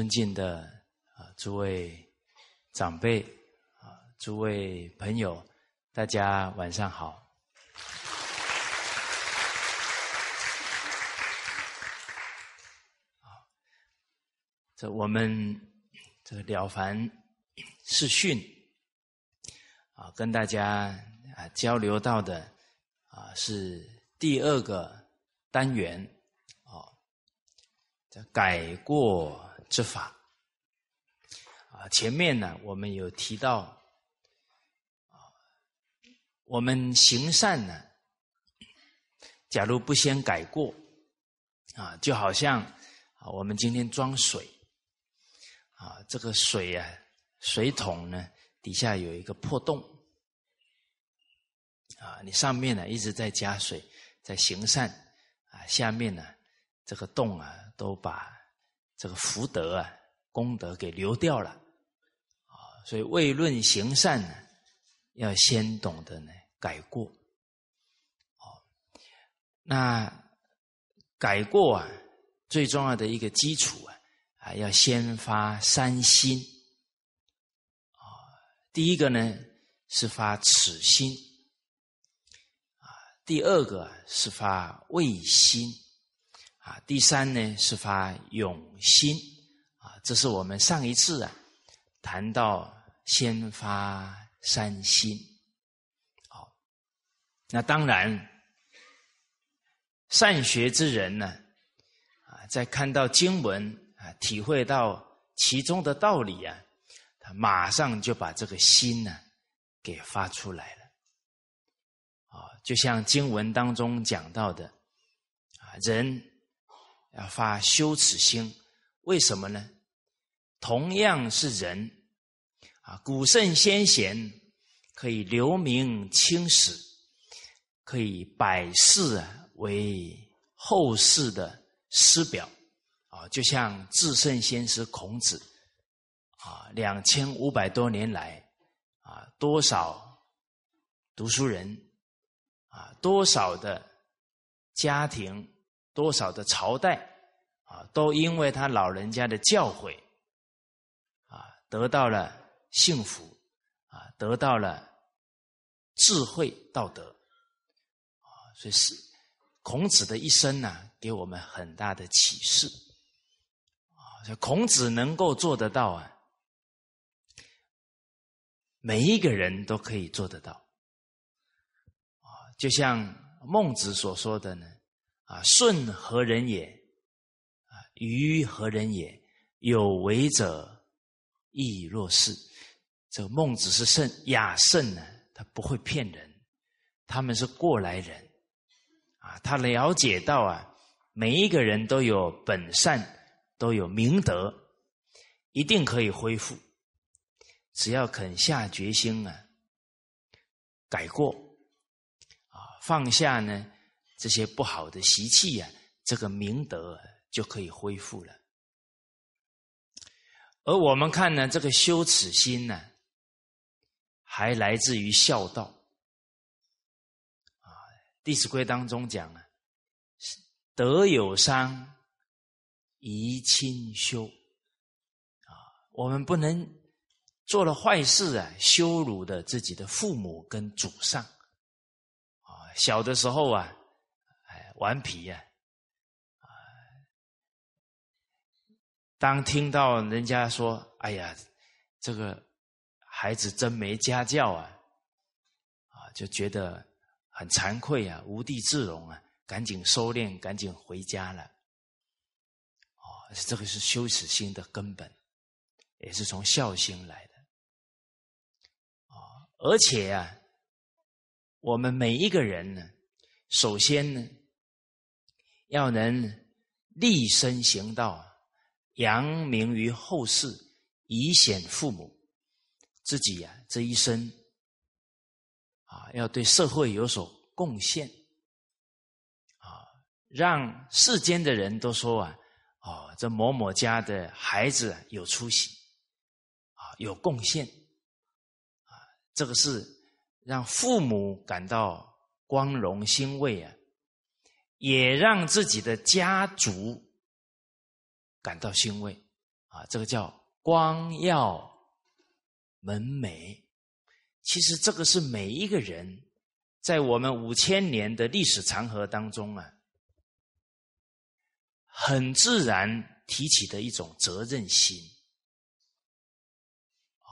尊敬的啊诸位长辈啊诸位朋友，大家晚上好。这我们这个了凡四训啊，跟大家啊交流到的啊是第二个单元哦，这改过之法啊。前面呢，我们有提到啊，我们行善呢，假如不先改过啊，就好像啊，我们今天装水。啊，这个水啊，水桶呢底下有一个破洞，啊，你上面呢一直在加水，在行善，啊，下面呢这个洞啊都把这个福德啊功德给流掉了，啊，所以未论行善呢，要先懂得呢改过，哦，那改过啊最重要的一个基础啊。啊，要先发三心啊。第一个呢是发慈心啊，第二个是发畏心啊，第三呢是发勇心啊。这是我们上一次啊谈到先发三心。好，那当然善学之人呢啊，在看到经文。啊，体会到其中的道理啊，他马上就把这个心呢给发出来了。啊，就像经文当中讲到的，啊，人要发羞耻心，为什么呢？同样是人，啊，古圣先贤可以留名青史，可以百世啊为后世的师表。啊，就像至圣先师孔子，啊，两千五百多年来，啊，多少读书人，啊，多少的家庭，多少的朝代，啊，都因为他老人家的教诲，啊，得到了幸福，啊，得到了智慧道德，啊，所以是孔子的一生呢，给我们很大的启示啊。孔子能够做得到啊，每一个人都可以做得到啊。就像孟子所说的呢，啊，顺何人也？啊，愚何人也？有为者亦若是。这个孟子是圣雅圣呢，他不会骗人，他们是过来人啊，他了解到啊，每一个人都有本善。都有明德，一定可以恢复。只要肯下决心啊，改过啊，放下呢这些不好的习气呀，这个明德就可以恢复了。而我们看呢，这个羞耻心呢，还来自于孝道啊，《弟子规》当中讲啊，德有伤。宜亲修啊，我们不能做了坏事啊，羞辱的自己的父母跟祖上啊。小的时候啊，顽皮呀，啊，当听到人家说“哎呀，这个孩子真没家教啊”，啊，就觉得很惭愧啊，无地自容啊，赶紧收敛，赶紧回家了。哦这个是羞耻心的根本，也是从孝心来的啊！而且啊，我们每一个人呢，首先呢，要能立身行道，扬名于后世，以显父母。自己啊，这一生啊，要对社会有所贡献啊，让世间的人都说啊。哦，这某某家的孩子有出息，啊，有贡献，啊，这个是让父母感到光荣欣慰啊，也让自己的家族感到欣慰，啊，这个叫光耀门楣。其实这个是每一个人在我们五千年的历史长河当中啊，很自然提起的一种责任心。哦，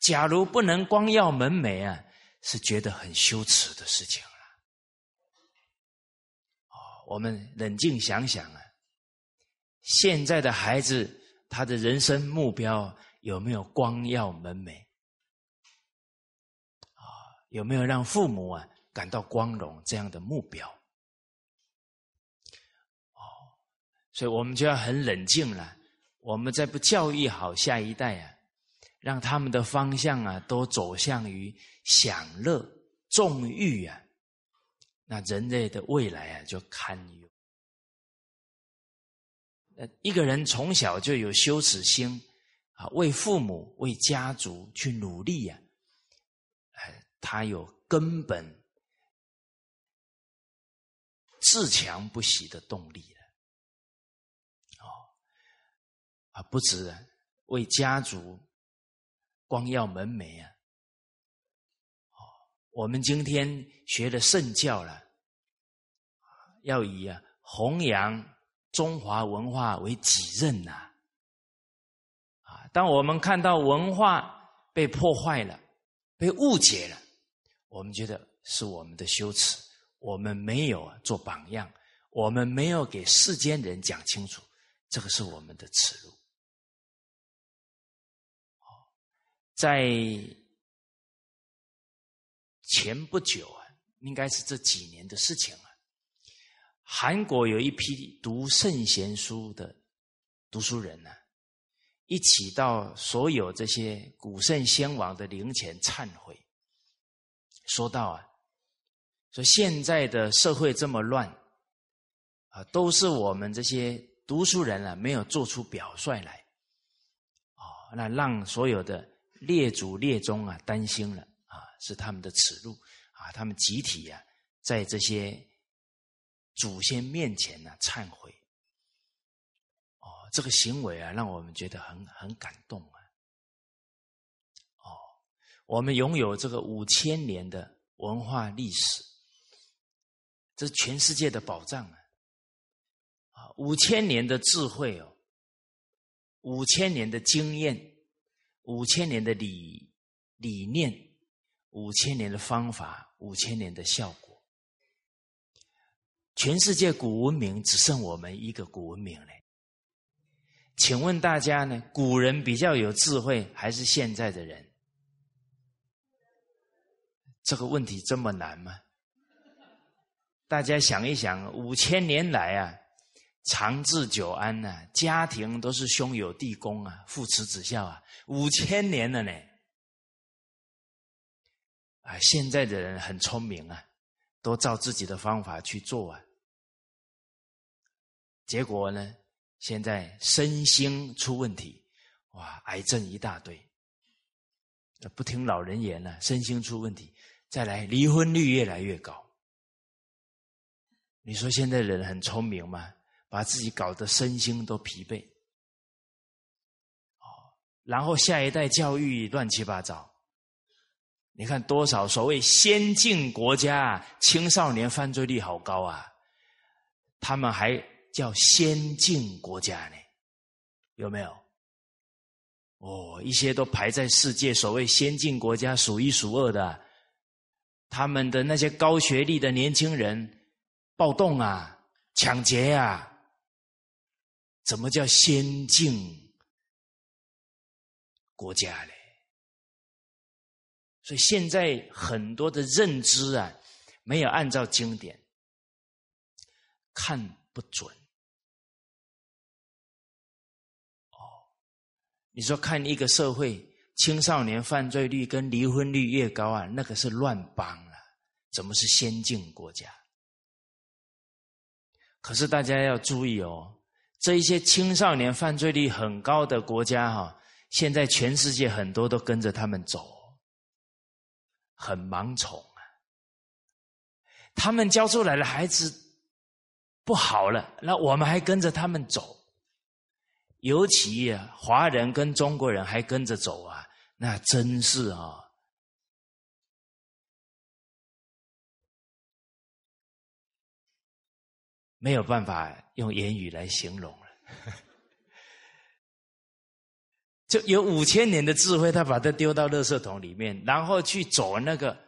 假如不能光耀门楣啊，是觉得很羞耻的事情。我们冷静想想啊，现在的孩子。他的人生目标有没有光耀门楣？啊，有没有让父母啊感到光荣这样的目标？哦，所以我们就要很冷静了。我们再不教育好下一代啊，让他们的方向啊都走向于享乐、纵欲啊，那人类的未来啊就堪忧。一个人从小就有羞耻心，啊，为父母、为家族去努力呀，哎，他有根本自强不息的动力了。哦，啊，不止为家族光耀门楣啊，我们今天学了圣教了，要以啊弘扬。中华文化为己任呐！啊，当我们看到文化被破坏了、被误解了，我们觉得是我们的羞耻，我们没有做榜样，我们没有给世间人讲清楚，这个是我们的耻辱。在前不久啊，应该是这几年的事情了。韩国有一批读圣贤书的读书人呢，一起到所有这些古圣先王的灵前忏悔，说到啊，说现在的社会这么乱，啊，都是我们这些读书人啊没有做出表率来，哦，那让所有的列祖列宗啊担心了，是他们的耻辱啊，他们集体呀在这些。祖先面前呢，忏悔，哦，这个行为啊，让我们觉得很很感动啊。哦，我们拥有这个五千年的文化历史，这是全世界的宝藏啊！啊，五千年的智慧哦，五千年的经验，五千年的理理念，五千年的方法，五千年的效果。全世界古文明只剩我们一个古文明嘞，请问大家呢？古人比较有智慧，还是现在的人？这个问题这么难吗？大家想一想，五千年来啊，长治久安呐，家庭都是兄友弟恭啊，父慈子孝啊，五千年了呢。啊，现在的人很聪明啊，都照自己的方法去做啊。结果呢？现在身心出问题，哇，癌症一大堆。不听老人言了，身心出问题，再来离婚率越来越高。你说现在人很聪明吗？把自己搞得身心都疲惫。哦，然后下一代教育乱七八糟。你看多少所谓先进国家，青少年犯罪率好高啊！他们还。叫先进国家呢，有没有？哦，一些都排在世界所谓先进国家数一数二的，他们的那些高学历的年轻人暴动啊、抢劫啊，怎么叫先进国家？所以现在很多的认知啊，没有按照经典看不准。哦你说看一个社会青少年犯罪率跟离婚率越高啊，那个是乱帮了，怎么是先进国家？可是大家要注意哦，这一些青少年犯罪率很高的国家哈，现在全世界很多都跟着他们走，很盲从啊。他们教出来的孩子不好了，那我们还跟着他们走。尤其华人跟中国人还跟着走啊，那真是啊，没有办法用言语来形容了。就有五千年的智慧，他把它丢到垃圾桶里面，然后去走那个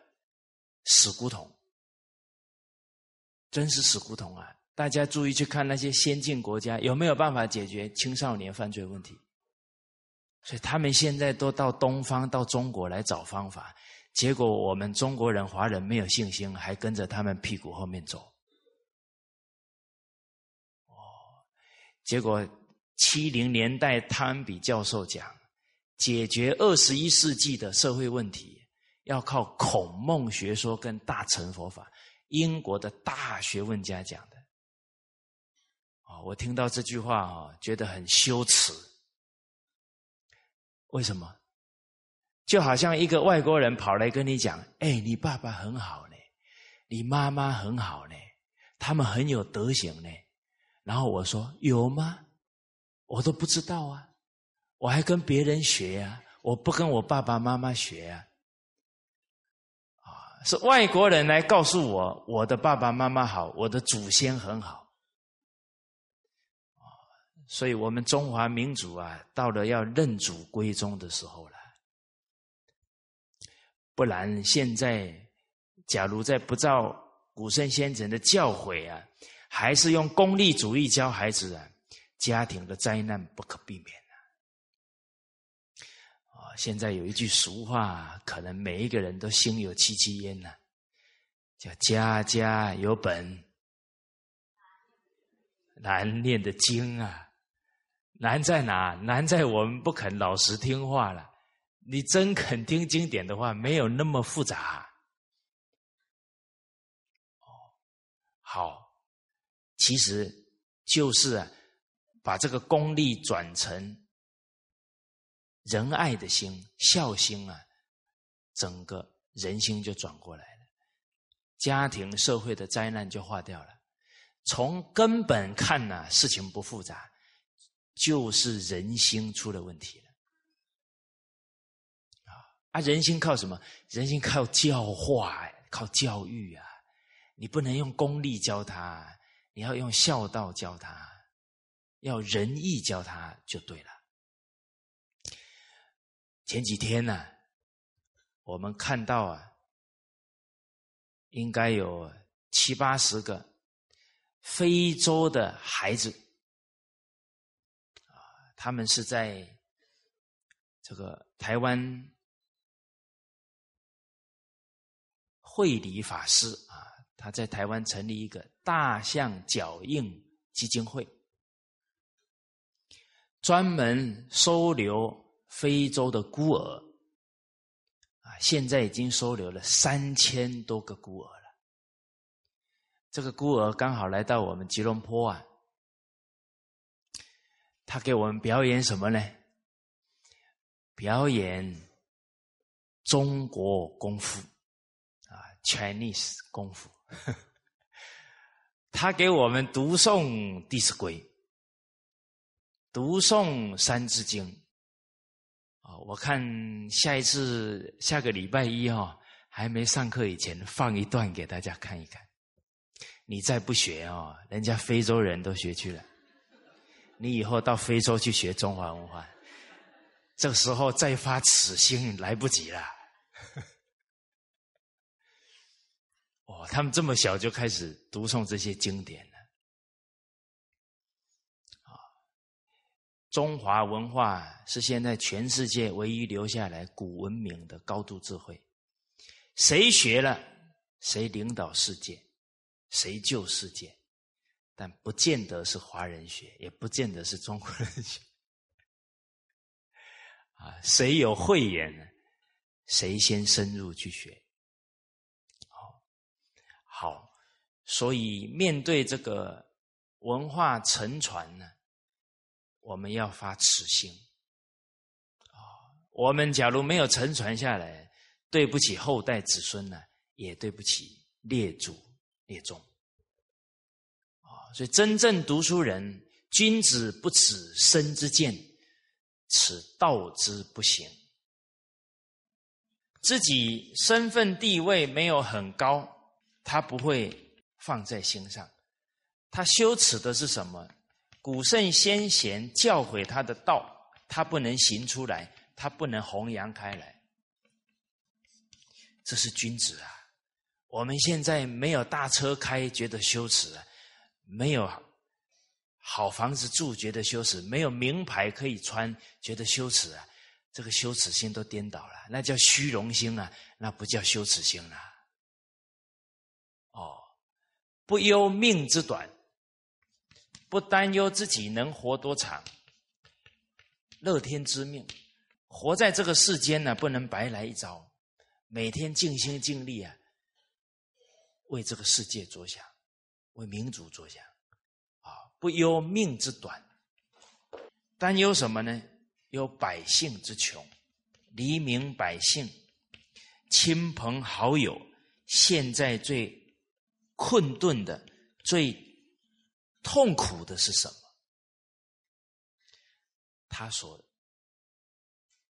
死胡同，真是死胡同啊！大家注意去看那些先进国家有没有办法解决青少年犯罪问题，所以他们现在都到东方、到中国来找方法，结果我们中国人、华人没有信心，还跟着他们屁股后面走。哦，结果。七零年代，汤比教授讲，解决二十一世纪的社会问题，要靠孔孟学说跟大乘佛法。英国的大学问家讲的，啊，我听到这句话啊，觉得很羞耻。为什么？就好像一个外国人跑来跟你讲：“哎，你爸爸很好呢，你妈妈很好呢，他们很有德行呢。”然后我说：“有吗？”我都不知道啊，我还跟别人学呀，我不跟我爸爸妈妈学啊，啊，是外国人来告诉我，我的爸爸妈妈好，我的祖先很好，啊，所以我们中华民族啊，到了要认祖归宗的时候了，不然现在，假如在不照古圣先贤的教诲啊，还是用功利主义教孩子啊。家庭的灾难不可避免啊！现在有一句俗话，可能每一个人都心有戚戚焉呐，叫“家家有本难念的经”啊。难在哪？难在我们不肯老实听话了。你真肯听经典的话，没有那么复杂。哦，好，其实就是啊。把这个功利转成仁爱的心、孝心啊，整个人心就转过来了，家庭社会的灾难就化掉了。从根本看呢，事情不复杂，就是人心出了问题了。啊啊，人心靠什么？人心靠教化，靠教育啊！你不能用功利教他，你要用孝道教他。要仁义教他就对了。前几天呢，我们看到啊，应该有七八十个非洲的孩子啊，他们是在这个台湾慧理法师啊，他在台湾成立一个大象脚印基金会。专门收留非洲的孤儿，啊，现在已经收留了三千多个孤儿了。这个孤儿刚好来到我们吉隆坡啊，他给我们表演什么呢？表演中国功夫，啊，Chinese 功夫。他给我们读诵《弟子规》。读诵《三字经》啊，我看下一次下个礼拜一哈，还没上课以前放一段给大家看一看。你再不学哦，人家非洲人都学去了，你以后到非洲去学中华文化，这时候再发此心来不及了。哦，他们这么小就开始读诵这些经典。中华文化是现在全世界唯一留下来古文明的高度智慧，谁学了，谁领导世界，谁救世界，但不见得是华人学，也不见得是中国人学。啊，谁有慧眼呢，谁先深入去学。好，好，所以面对这个文化沉船呢？我们要发慈心啊！我们假如没有承传下来，对不起后代子孙呢，也对不起列祖列宗啊！所以真正读书人君子不耻身之见，此道之不行。自己身份地位没有很高，他不会放在心上。他羞耻的是什么？古圣先贤教诲他的道，他不能行出来，他不能弘扬开来。这是君子啊！我们现在没有大车开，觉得羞耻啊；没有好房子住，觉得羞耻；没有名牌可以穿，觉得羞耻啊！这个羞耻心都颠倒了，那叫虚荣心啊，那不叫羞耻心了。哦，不忧命之短。不担忧自己能活多长，乐天知命，活在这个世间呢，不能白来一遭，每天尽心尽力啊，为这个世界着想，为民族着想，啊，不忧命之短，担忧什么呢？忧百姓之穷，黎民百姓、亲朋好友，现在最困顿的、最。痛苦的是什么？他所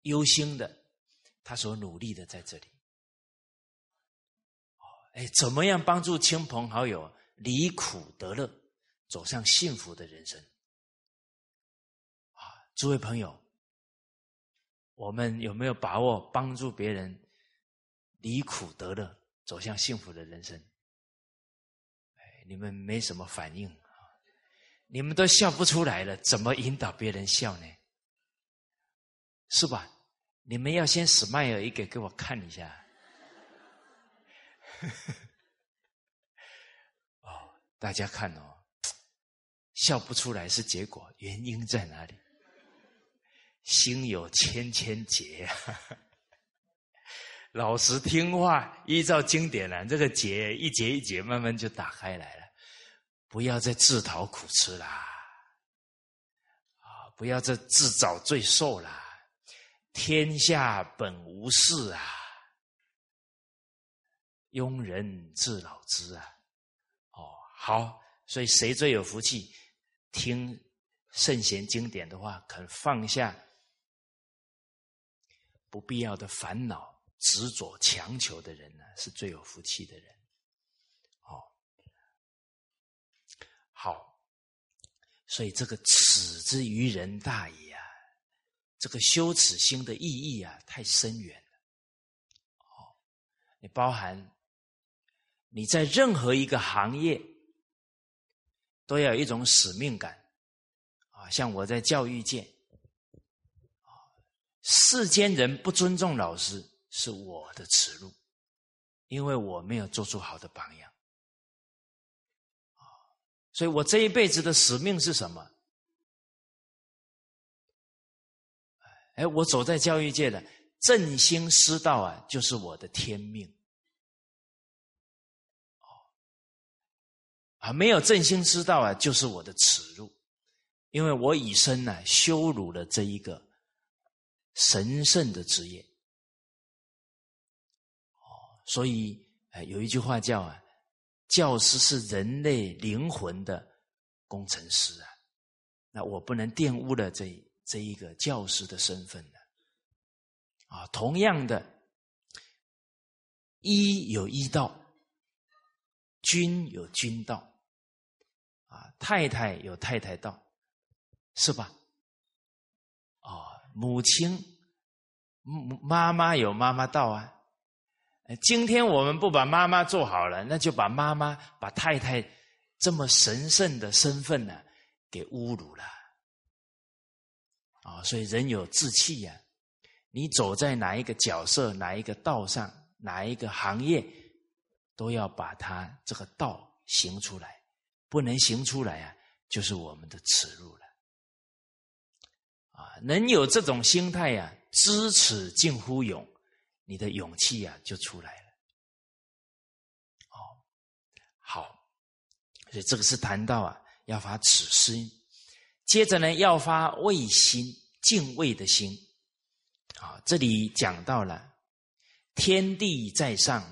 忧心的，他所努力的，在这里。哦，哎，怎么样帮助亲朋好友离苦得乐，走向幸福的人生？啊，诸位朋友，我们有没有把握帮助别人离苦得乐，走向幸福的人生？哎，你们没什么反应。你们都笑不出来了，怎么引导别人笑呢？是吧？你们要先使迈尔一个给我看一下。哦，大家看哦，笑不出来是结果，原因在哪里？心有千千结，老实听话，依照经典来，这个结一节一节慢慢就打开来了。不要再自讨苦吃啦！啊，不要再自找罪受啦！天下本无事啊，庸人自扰之啊！哦，好，所以谁最有福气？听圣贤经典的话，肯放下不必要的烦恼、执着、强求的人呢，是最有福气的人。好，所以这个“耻之于人大也”啊，这个羞耻心的意义啊，太深远了。哦，你包含你在任何一个行业，都要有一种使命感啊。像我在教育界，世间人不尊重老师是我的耻辱，因为我没有做出好的榜样。所以我这一辈子的使命是什么？哎，我走在教育界的振兴师道啊，就是我的天命。啊，没有振兴师道啊，就是我的耻辱，因为我以身呢羞辱了这一个神圣的职业。哦，所以哎，有一句话叫啊。教师是人类灵魂的工程师啊，那我不能玷污了这这一个教师的身份的啊。同样的，医有医道，君有君道，啊，太太有太太道，是吧？啊，母亲，妈妈有妈妈道啊。今天我们不把妈妈做好了，那就把妈妈、把太太这么神圣的身份呢，给侮辱了。啊，所以人有志气呀，你走在哪一个角色、哪一个道上、哪一个行业，都要把它这个道行出来，不能行出来啊，就是我们的耻辱了。啊，能有这种心态呀，知耻近乎勇。你的勇气呀，就出来了。哦，好，所以这个是谈到啊，要发耻心，接着呢，要发畏心、敬畏的心。啊，这里讲到了天地在上，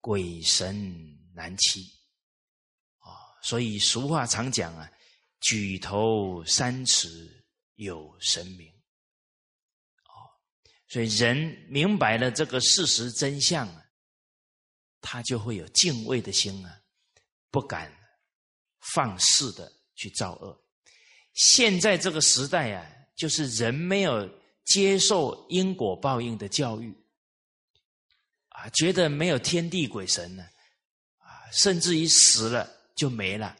鬼神难欺。啊，所以俗话常讲啊，举头三尺有神明。所以人明白了这个事实真相啊，他就会有敬畏的心啊，不敢放肆的去造恶。现在这个时代啊，就是人没有接受因果报应的教育，啊，觉得没有天地鬼神呢，啊，甚至于死了就没了。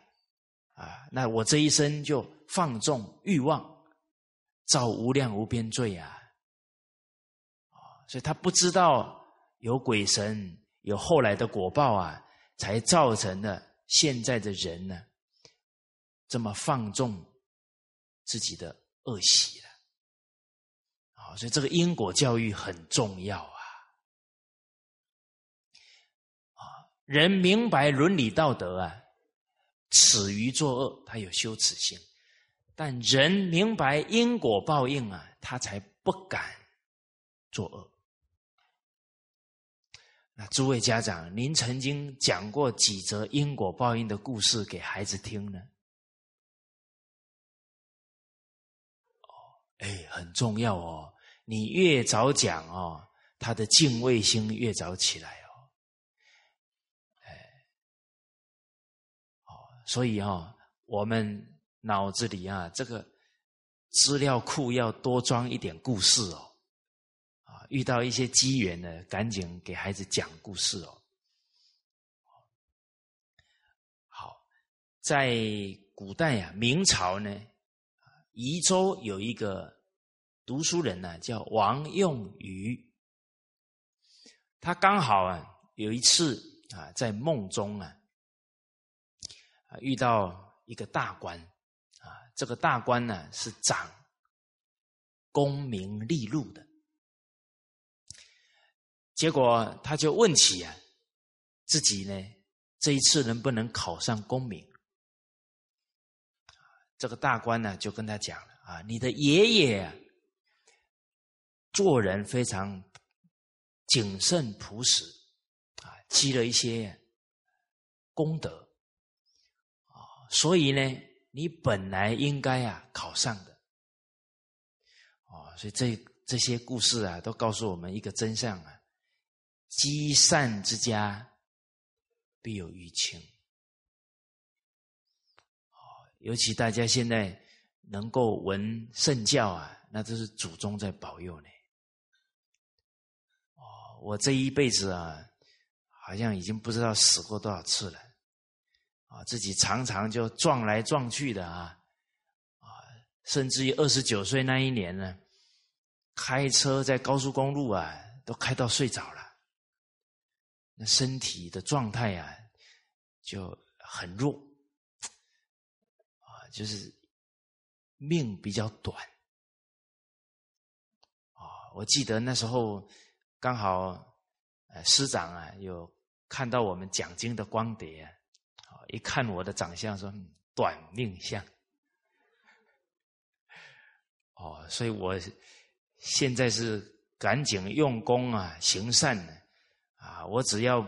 啊，那我这一生就放纵欲望，造无量无边罪啊！所以他不知道有鬼神，有后来的果报啊，才造成了现在的人呢，这么放纵自己的恶习了。啊，所以这个因果教育很重要啊！啊，人明白伦理道德啊。耻于作恶，他有羞耻心；但人明白因果报应啊，他才不敢作恶。那诸位家长，您曾经讲过几则因果报应的故事给孩子听呢？哦，哎，很重要哦！你越早讲哦，他的敬畏心越早起来哦。哎，哦。所以啊，我们脑子里啊，这个资料库要多装一点故事哦。遇到一些机缘呢，赶紧给孩子讲故事哦。好，在古代呀，明朝呢，宜州有一个读书人呢，叫王用余。他刚好啊，有一次啊，在梦中啊。遇到一个大官，啊，这个大官呢是掌功名利禄的，结果他就问起啊，自己呢这一次能不能考上功名？这个大官呢就跟他讲了啊，你的爷爷做人非常谨慎朴实，啊，积了一些功德啊。所以呢，你本来应该啊考上的，啊，所以这这些故事啊，都告诉我们一个真相啊：积善之家必有余庆。哦，尤其大家现在能够闻圣教啊，那都是祖宗在保佑呢。哦，我这一辈子啊，好像已经不知道死过多少次了。啊，自己常常就撞来撞去的啊，啊，甚至于二十九岁那一年呢，开车在高速公路啊，都开到睡着了，那身体的状态啊，就很弱，啊，就是命比较短，啊，我记得那时候刚好，呃，师长啊，有看到我们讲经的光碟。啊一看我的长相，说短命相。哦，所以我现在是赶紧用功啊，行善呢，啊，我只要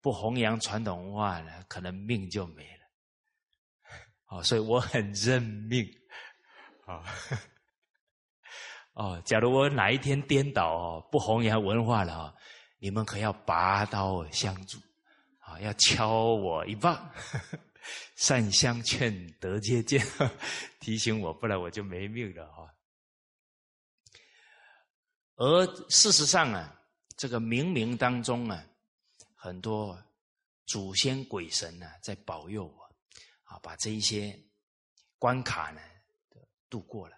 不弘扬传统文化呢，可能命就没了。哦，所以我很认命。啊，哦，假如我哪一天颠倒哦，不弘扬文化了啊，你们可要拔刀相助。啊要敲我一棒，善相劝，得接见，提醒我，不然我就没命了哈。而事实上啊，这个冥冥当中啊，很多祖先鬼神呢，在保佑我，啊，把这一些关卡呢度过了。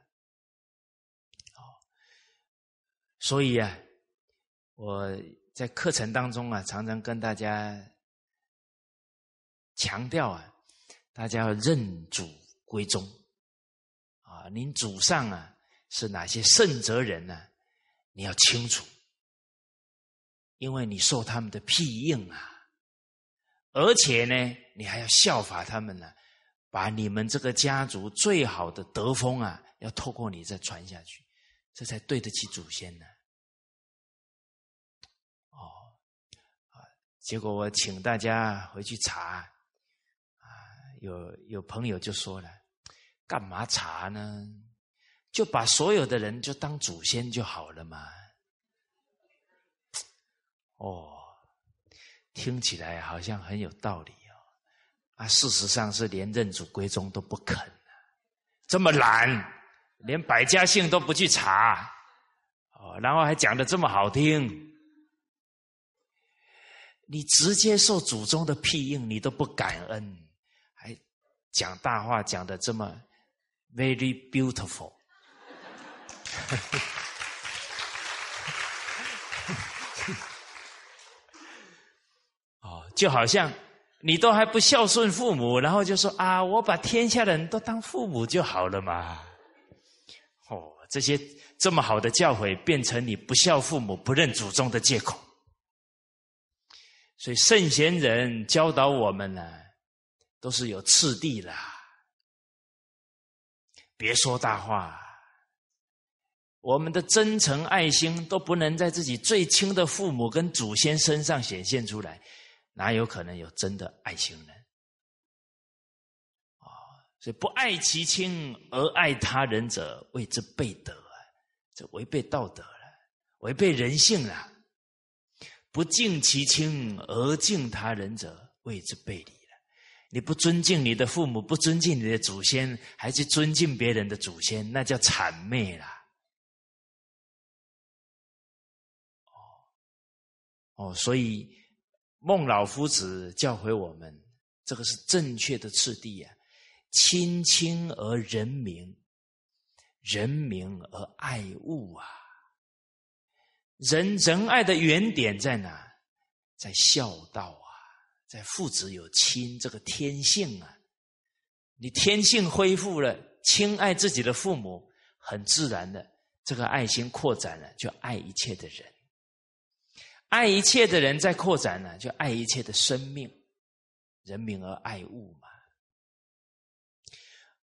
哦，所以啊，我在课程当中啊，常常跟大家。强调啊，大家要认祖归宗啊！您祖上啊是哪些圣哲人呢？你要清楚，因为你受他们的庇应啊，而且呢，你还要效法他们呢，把你们这个家族最好的德风啊，要透过你再传下去，这才对得起祖先呢。哦，啊，结果我请大家回去查。有有朋友就说了干嘛查呢？就把所有的人就当祖先就好了嘛。哦，听起来好像很有道理哦。啊，事实上是连认祖归宗都不肯这么懒，连百家姓都不去查，哦，然后还讲的这么好听，你直接受祖宗的庇应，你都不感恩，还讲大话讲的这么 very beautiful。哦，就好像你都还不孝顺父母，然后就说啊，我把天下的人都当父母就好了嘛。哦，这些这么好的教诲，变成你不孝父母、不认祖宗的借口。所以圣贤人教导我们呢，都是有次第的，别说大话。我们的真诚爱心都不能在自己最亲的父母跟祖先身上显现出来，哪有可能有真的爱情呢？啊，所以不爱其亲而爱他人者，谓之悖德啊！这违背道德了，违背人性了。不敬其亲而敬他人者，谓之背礼了。你不尊敬你的父母，不尊敬你的祖先，还去尊敬别人的祖先，那叫谄媚了。哦，所以孟老夫子教诲我们，这个是正确的次第啊！亲亲而人民，人民而爱物啊！人仁爱的原点在哪？在孝道啊，在父子有亲这个天性啊！你天性恢复了，亲爱自己的父母，很自然的，这个爱心扩展了，就爱一切的人。爱一切的人在扩展呢，就爱一切的生命，人民而爱物嘛。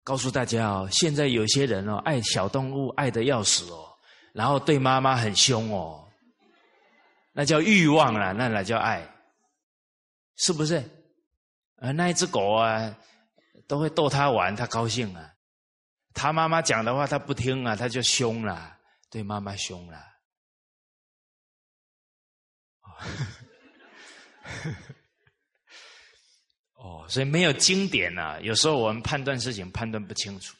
告诉大家哦，现在有些人哦，爱小动物爱的要死哦，然后对妈妈很凶哦，那叫欲望了，那哪叫爱？是不是？呃，那一只狗啊，都会逗他玩，他高兴啊。他妈妈讲的话他不听啊，他就凶了，对妈妈凶了。哦，所以没有经典啊，有时候我们判断事情判断不清楚，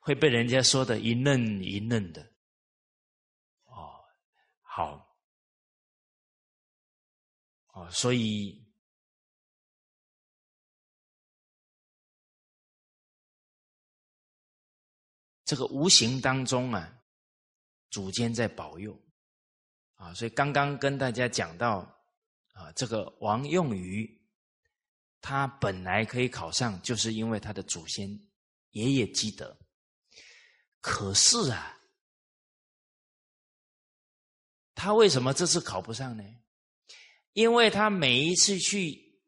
会被人家说的一愣一愣的。哦，好，哦，所以这个无形当中啊，主间在保佑。啊，所以刚刚跟大家讲到，啊，这个王用于，他本来可以考上，就是因为他的祖先爷爷积德。可是啊，他为什么这次考不上呢？因为他每一次去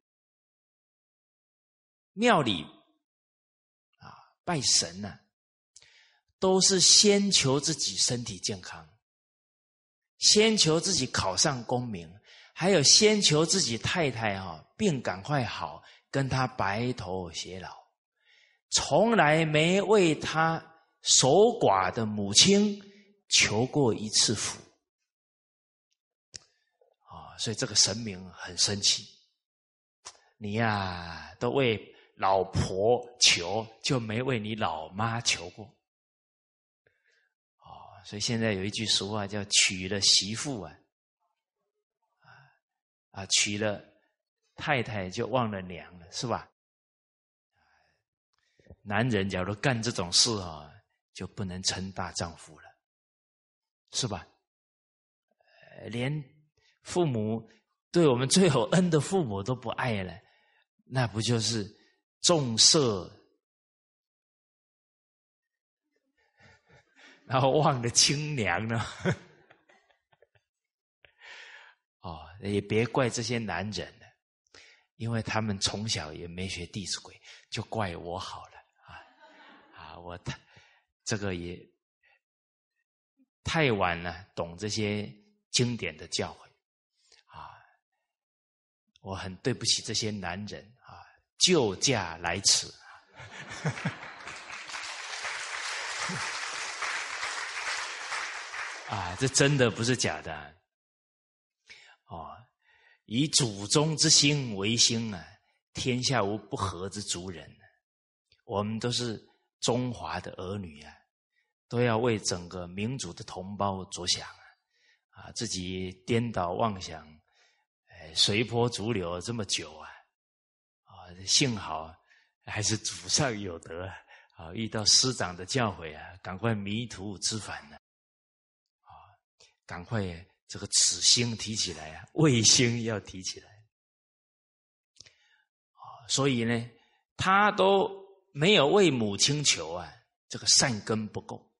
庙里啊拜神呢，都是先求自己身体健康。先求自己考上功名，还有先求自己太太哈病赶快好，跟他白头偕老，从来没为他守寡的母亲求过一次福啊！所以这个神明很生气，你呀都为老婆求，就没为你老妈求过。所以现在有一句俗话叫“娶了媳妇啊，啊娶了太太就忘了娘了”，是吧？男人假如干这种事啊，就不能称大丈夫了，是吧？连父母对我们最有恩的父母都不爱了，那不就是重色？然后忘了亲娘呢？哦，也别怪这些男人了，因为他们从小也没学《弟子规》，就怪我好了啊！啊，我太这个也太晚了，懂这些经典的教诲啊！我很对不起这些男人啊，救驾来此。啊，这真的不是假的。哦，以祖宗之心为心啊，天下无不和之族人。我们都是中华的儿女啊，都要为整个民族的同胞着想啊！啊，自己颠倒妄想，哎，随波逐流这么久啊！啊，幸好还是祖上有德啊！遇到师长的教诲啊，赶快迷途知返呢！赶快这个此心提起来啊，卫星要提起来！所以呢，他都。没有为母亲求啊，这个善根不够，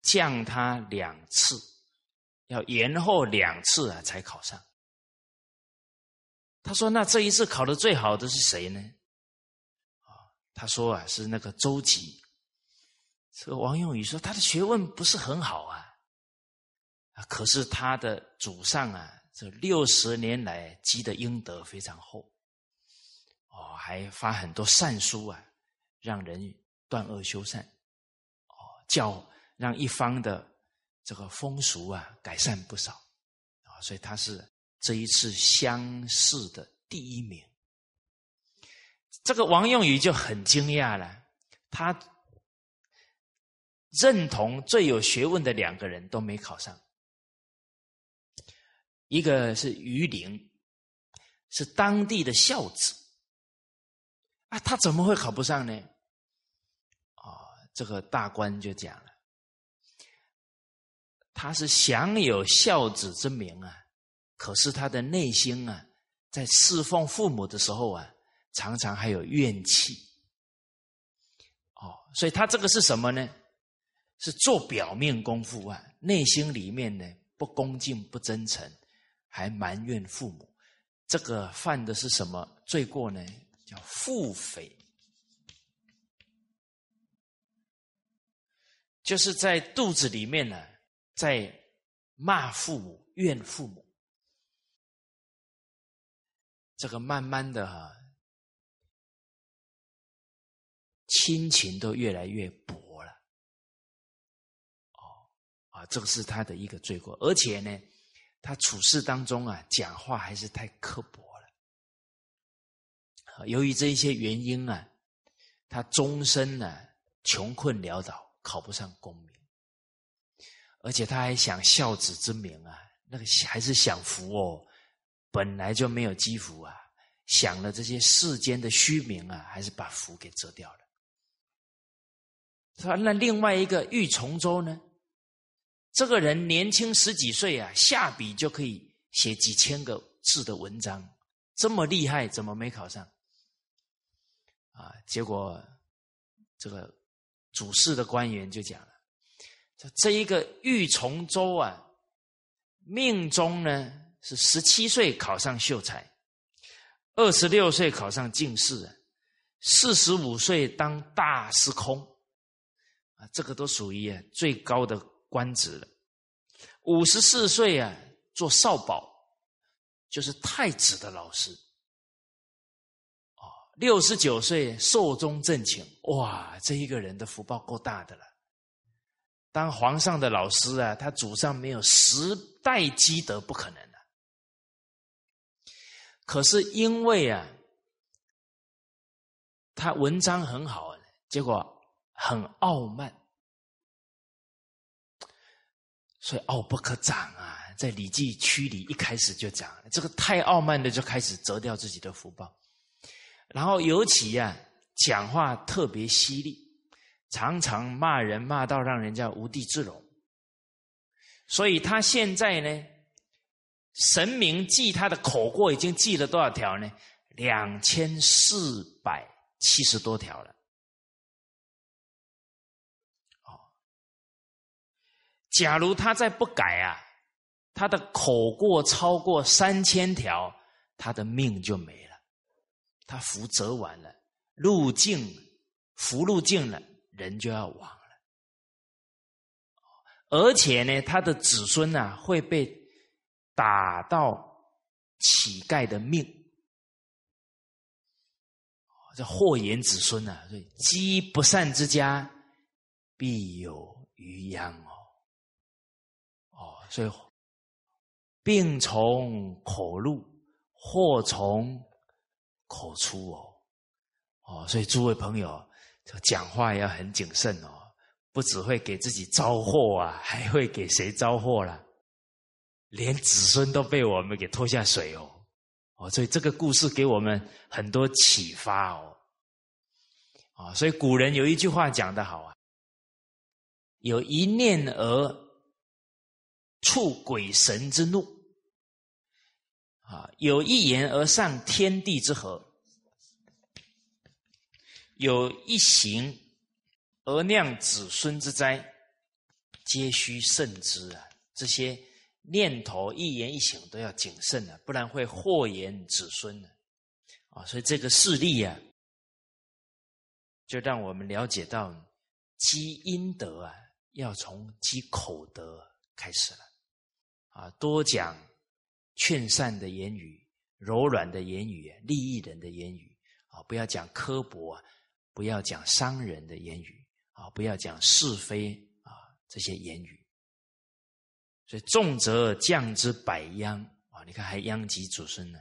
降他两次，要延后两次啊才考上。他说：“那这一次考的最好的是谁呢？”，他说啊是那个周吉。这个王用宇说他的学问不是很好，啊，可是他的祖上啊这六十年来积的阴德非常厚，哦，还发很多善书啊。让人断恶修善，哦，叫让一方的这个风俗啊改善不少，啊，所以他是这一次乡试的第一名。这个王用宇就很惊讶了，他认同最有学问的两个人都没考上，一个是于林，是当地的孝子。啊，他怎么会考不上呢？啊，这个大官就讲了，他是享有孝子之名啊，可是他的内心啊，在侍奉父母的时候啊，常常还有怨气。哦，所以他这个是什么呢？是做表面功夫啊，内心里面呢不恭敬不真诚，还埋怨父母。这个犯的是什么罪过呢？叫腹诽，就是在肚子里面呢，在骂父母、怨父母。这个慢慢的哈，亲情都越来越薄了。哦，啊，这个是他的一个罪过，而且呢，他处事当中啊，讲话还是太刻薄了。由于这一些原因啊，他终身呢穷困潦倒，考不上功名，而且他还想孝子之名啊，那个还是享福哦，本来就没有积福啊，想了这些世间的虚名啊，还是把福给遮掉了。说那另外一个玉崇州呢，这个人年轻十几岁啊，下笔就可以写几千个字的文章，这么厉害，怎么没考上？啊，结果这个主事的官员就讲了：这这一个玉崇州啊，命中呢是十七岁考上秀才，二十六岁考上进士，四十五岁当大司空，啊，这个都属于最高的官职了。五十四岁啊做少保，就是太子的老师。六十九岁寿终正寝，哇！这一个人的福报够大的了。当皇上的老师啊，他祖上没有十代积德，不可能的。可是因为啊，他文章很好，结果很傲慢，所以傲不可长啊。在《礼记曲》里一开始就讲，这个太傲慢的就开始折掉自己的福报。然后尤其呀，讲话特别犀利，常常骂人骂到让人家无地自容。所以他现在呢，神明记他的口过已经记了多少条呢？两千四百七十多条了。假如他再不改啊，他的口过超过三千条，他的命就没了。他福泽完了，路尽，福路尽了，人就要亡了。而且呢，他的子孙呢会被打到乞丐的命。这祸延子孙啊，所以积不善之家，必有余殃。所以病从口入，祸从口出哦。哦，所以诸位朋友，讲话要很谨慎哦，不只会给自己招祸啊，还会给谁招祸了？连子孙都被我们给拖下水哦。哦，所以这个故事给我们很多启发哦。啊，所以古人有一句话讲得好啊，有一念而触鬼神之怒，啊，有一言而上天地之和。有一行而酿子孙之灾，皆须慎之啊！这些念头一言一行都要谨慎啊，不然会祸延子孙的啊！所以这个事例啊，就让我们了解到积阴德啊，要从积口德开始了啊！多讲劝善的言语、柔软的言语、利益人的言语啊，不要讲刻薄啊。不要讲伤人的言语啊！不要讲是非啊！这些言语，所以重则降之百殃啊！你看还殃及祖孙呢，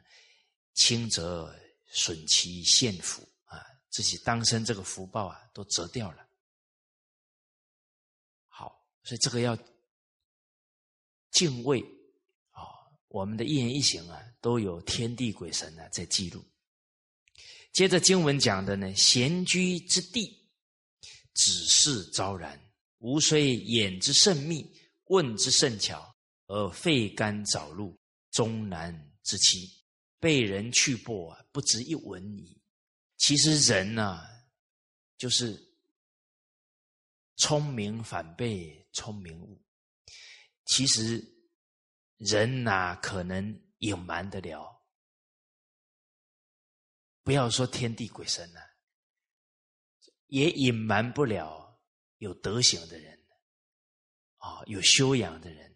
轻则损其现福啊！自己当生这个福报啊，都折掉了。好，所以这个要敬畏啊！我们的一言一行啊，都有天地鬼神呢在记录。接着经文讲的呢，闲居之地，只是昭然。吾虽眼之甚密，问之甚巧，而费肝早露，终难之期，被人去破啊，不值一文矣。其实人呢，就是聪明反被聪明误。其实人哪可能隐瞒得了？不要说天地鬼神了，也隐瞒不了有德行的人，啊，有修养的人，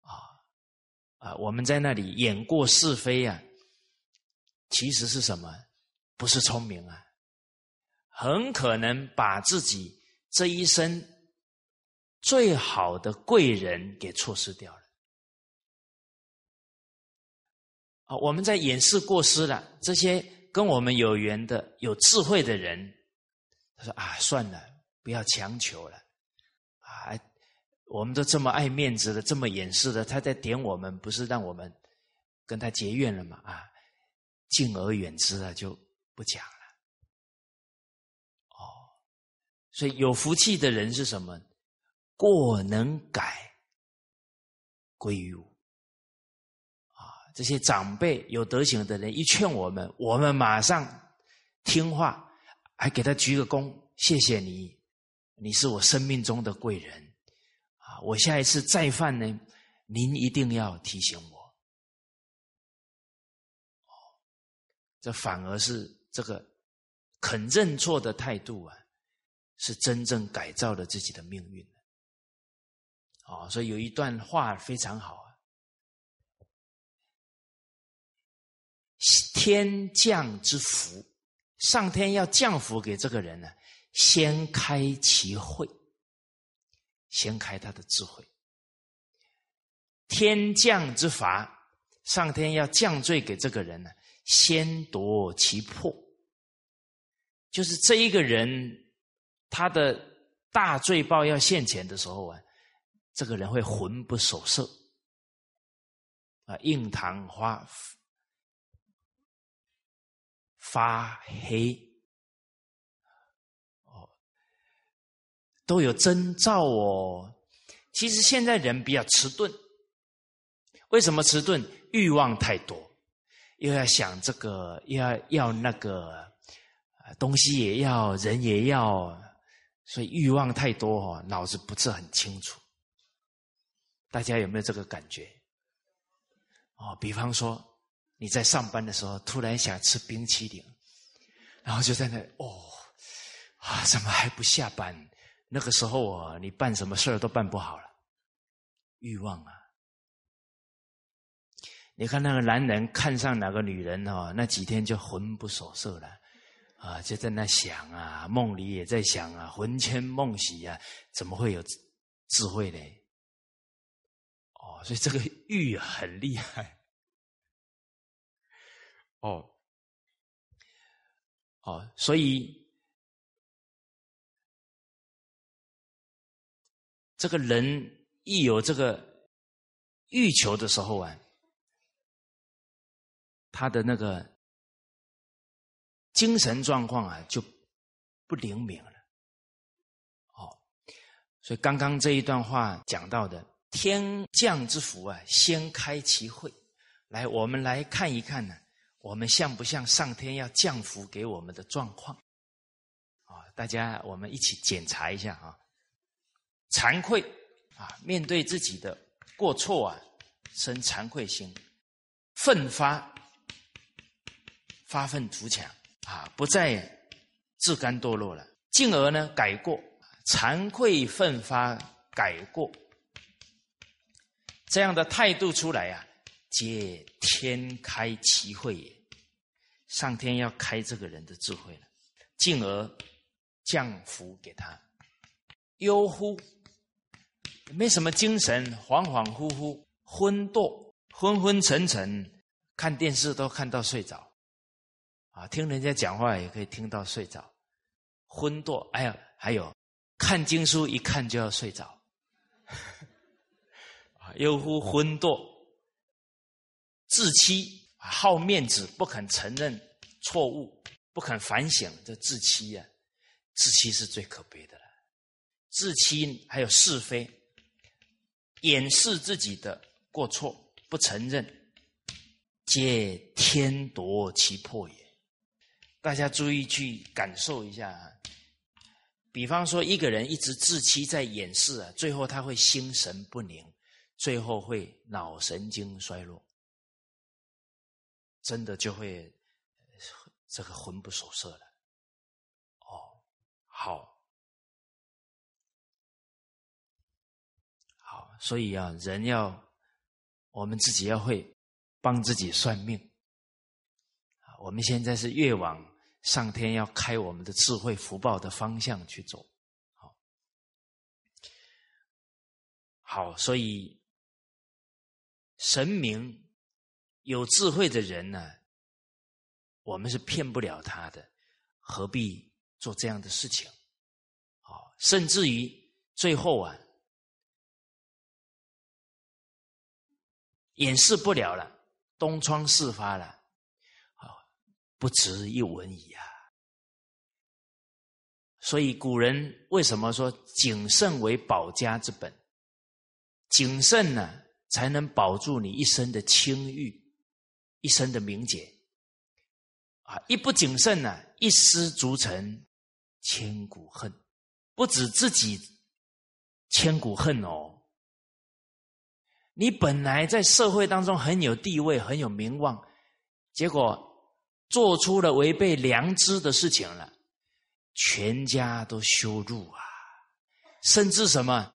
啊啊，我们在那里演过是非啊，其实是什么？不是聪明啊，很可能把自己这一生最好的贵人给错失掉了。啊，我们在掩饰过失了这些。跟我们有缘的、有智慧的人，他说：“啊，算了，不要强求了。啊，我们都这么爱面子的，这么掩饰的，他在点我们，不是让我们跟他结怨了吗？啊，敬而远之了，就不讲了。哦，所以有福气的人是什么？过能改，归于无。”这些长辈有德行的人一劝我们，我们马上听话，还给他鞠个躬，谢谢你，你是我生命中的贵人啊！我下一次再犯呢，您一定要提醒我。哦，这反而是这个肯认错的态度啊，是真正改造了自己的命运哦，所以有一段话非常好啊。天降之福，上天要降福给这个人呢，先开其慧，先开他的智慧。天降之罚，上天要降罪给这个人呢，先夺其魄。就是这一个人，他的大罪报要现前的时候啊，这个人会魂不守舍，啊，印堂花。发黑，哦，都有征兆哦。其实现在人比较迟钝，为什么迟钝？欲望太多，又要想这个，又要要那个，东西也要，人也要，所以欲望太多哦，脑子不是很清楚。大家有没有这个感觉？哦，比方说。你在上班的时候突然想吃冰淇淋，然后就在那哦啊，怎么还不下班？那个时候啊，你办什么事儿都办不好了，欲望啊！你看那个男人看上哪个女人哦，那几天就魂不守舍了啊，就在那想啊，梦里也在想啊，魂牵梦系啊，怎么会有智慧呢？所以这个玉很厉害。哦，哦，所以这个人一有这个欲求的时候啊，他的那个精神状况啊就不灵敏了。哦，所以刚刚这一段话讲到的天降之福啊，先开其会。来，我们来看一看呢。我们像不像上天要降福给我们的状况？啊，大家我们一起检查一下啊。惭愧啊，面对自己的过错啊，生惭愧心，奋发，发愤图强啊，不再自甘堕落了，进而呢改过，惭愧奋发改过，这样的态度出来呀。皆天开其慧也，上天要开这个人的智慧了，进而降福给他。忧乎，没什么精神，恍恍惚惚，昏惰，昏昏沉沉，看电视都看到睡着，啊，听人家讲话也可以听到睡着，昏惰。哎呀，还有看经书一看就要睡着，又乎昏惰。自欺好面子，不肯承认错误，不肯反省，这自欺呀！自欺是最可悲的了。自欺还有是非，掩饰自己的过错，不承认，皆天夺其魄也。大家注意去感受一下啊！比方说，一个人一直自欺在掩饰啊，最后他会心神不宁，最后会脑神经衰弱。真的就会这个魂不守舍了，哦，好，好，所以啊，人要我们自己要会帮自己算命。我们现在是越往上天要开我们的智慧福报的方向去走，好，好，所以神明。有智慧的人呢，我们是骗不了他的，何必做这样的事情？啊，甚至于最后啊，掩饰不了了，东窗事发了，啊，不值一文矣啊！所以古人为什么说谨慎为保家之本？谨慎呢，才能保住你一生的清誉。一生的名节啊，一不谨慎呢，一失足成千古恨。不止自己千古恨哦，你本来在社会当中很有地位、很有名望，结果做出了违背良知的事情了，全家都羞辱啊，甚至什么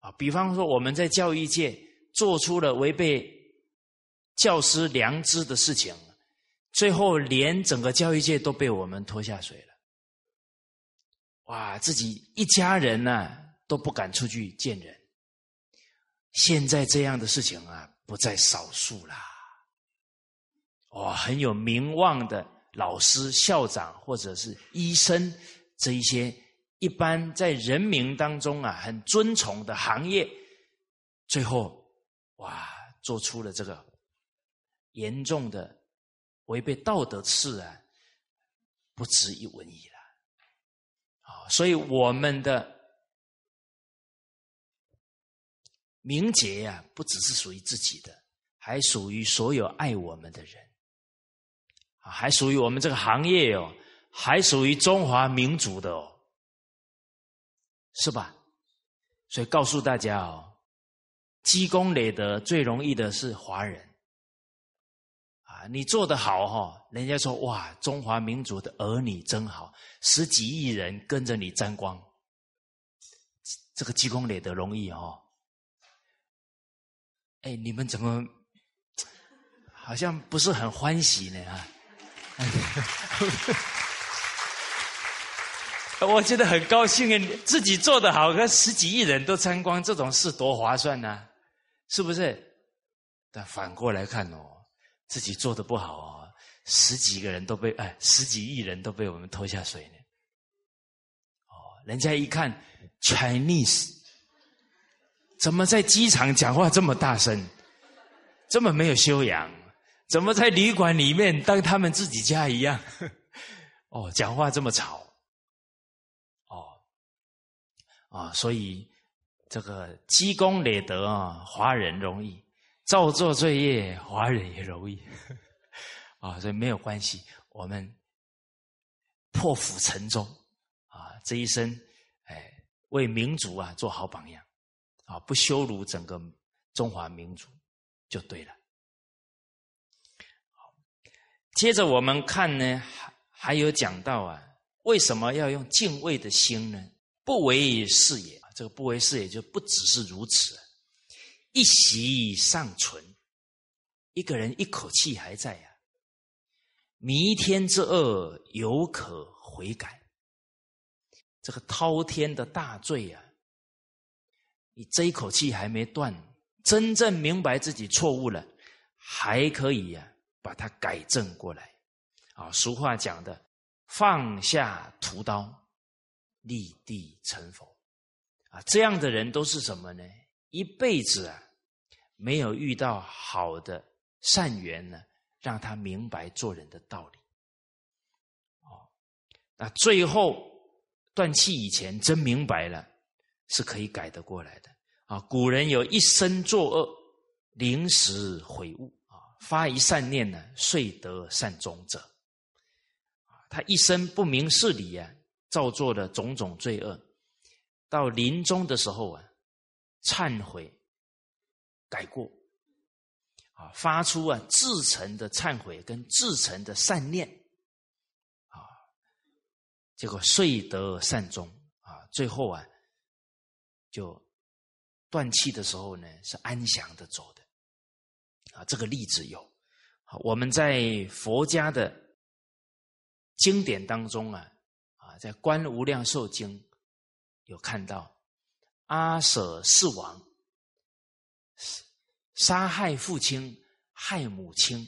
啊？比方说，我们在教育界做出了违背。教师良知的事情，最后连整个教育界都被我们拖下水了。哇，自己一家人呢都不敢出去见人。现在这样的事情啊不在少数啦。哇，很有名望的老师、校长或者是医生这一些一般在人民当中啊很尊崇的行业，最后哇做出了这个。严重的违背道德事啊，不值一文一了啊！所以我们的名节呀，不只是属于自己的，还属于所有爱我们的人啊，还属于我们这个行业哦，还属于中华民族的哦，是吧？所以告诉大家哦，积功累德最容易的是华人。啊你做的好哈，人家说哇，中华民族的儿女真好，十几亿人跟着你沾光，这个积功累德容易哦。哎，你们怎么好像不是很欢喜呢？啊，我觉得很高兴啊，自己做的好，跟十几亿人都沾光，这种事多划算呢。是不是？但反过来看哦，自己做的不好哦，十几个人都被哎，十几亿人都被我们拖下水呢。哦，人家一看 Chinese，怎么在机场讲话这么大声，这么没有修养？怎么在旅馆里面当他们自己家一样？哦，讲话这么吵。哦，啊，所以这个积功累德啊，华人容易；造作罪业，华人也容易。啊，所以没有关系，我们破釜沉舟啊，这一生哎，为民族啊做好榜样啊，不羞辱整个中华民族就对了。接着我们看呢，还还有讲到啊，为什么要用敬畏的心呢？不为事也，这个不为是也就不只是如此。一息尚存，一个人一口气还在呀。弥天之恶犹可悔改，这个滔天的大罪啊，你这一口气还没断，真正明白自己错误了，还可以呀。把它改正过来，啊，俗话讲的“放下屠刀，立地成佛”，这样的人都是什么呢？一辈子啊，没有遇到好的善缘呢，让他明白做人的道理。哦，那最后断气以前真明白了，是可以改得过来的。啊，古人有一生作恶，临时悔悟啊。发一善念呢，遂得善终者。他一生不明事理啊，造作的种种罪恶，到临终的时候啊，忏悔改过，啊，发出啊至诚的忏悔跟至诚的善念，啊，结果遂得善终啊，最后啊，就断气的时候呢，是安详的走的。啊，这个例子有，我们在佛家的经典当中啊，啊，在《观无量寿经》有看到阿舍世王杀害父亲、害母亲，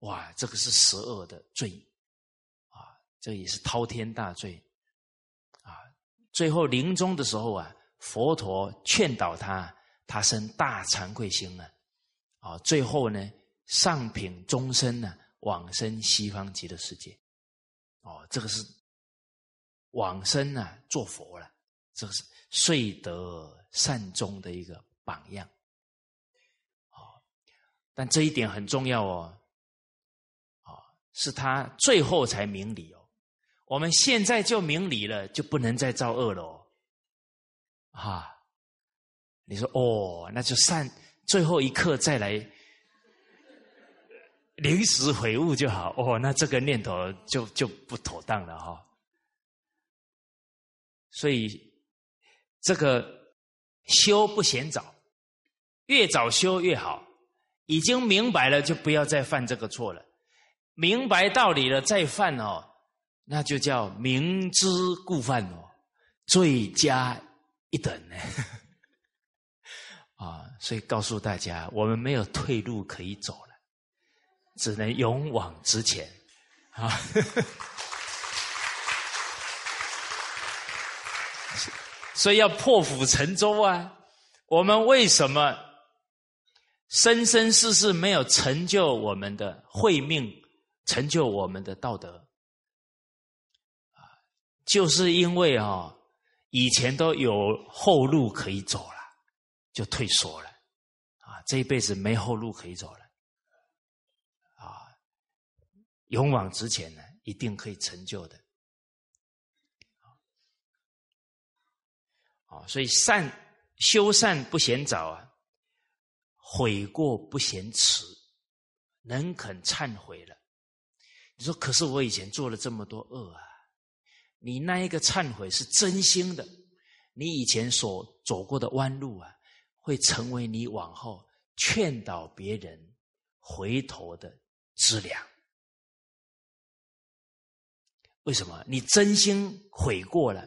哇，这个是十恶的罪，啊，这也是滔天大罪，啊，最后临终的时候啊，佛陀劝导他，他生大惭愧心啊。啊，最后呢，上品终身呢，往生西方极乐世界。哦，这个是往生啊，做佛了，这是遂得善终的一个榜样。哦，但这一点很重要哦。哦，是他最后才明理哦。我们现在就明理了，就不能再造恶了哦。啊，你说哦，那就善。最后一刻再来临时悔悟就好哦，那这个念头就就不妥当了哈。所以这个修不嫌早，越早修越好。已经明白了，就不要再犯这个错了。明白道理了再犯哦，那就叫明知故犯哦，罪加一等呢。啊，所以告诉大家，我们没有退路可以走了，只能勇往直前啊！所以要破釜沉舟啊！我们为什么生生世世没有成就我们的慧命，成就我们的道德？就是因为啊，以前都有后路可以走了。就退缩了，啊，这一辈子没后路可以走了，啊，勇往直前呢，一定可以成就的，啊，所以善修善不嫌早啊，悔过不嫌迟，能肯忏悔了，你说可是我以前做了这么多恶啊，你那一个忏悔是真心的，你以前所走过的弯路啊。会成为你往后劝导别人回头的资粮。为什么？你真心悔过了，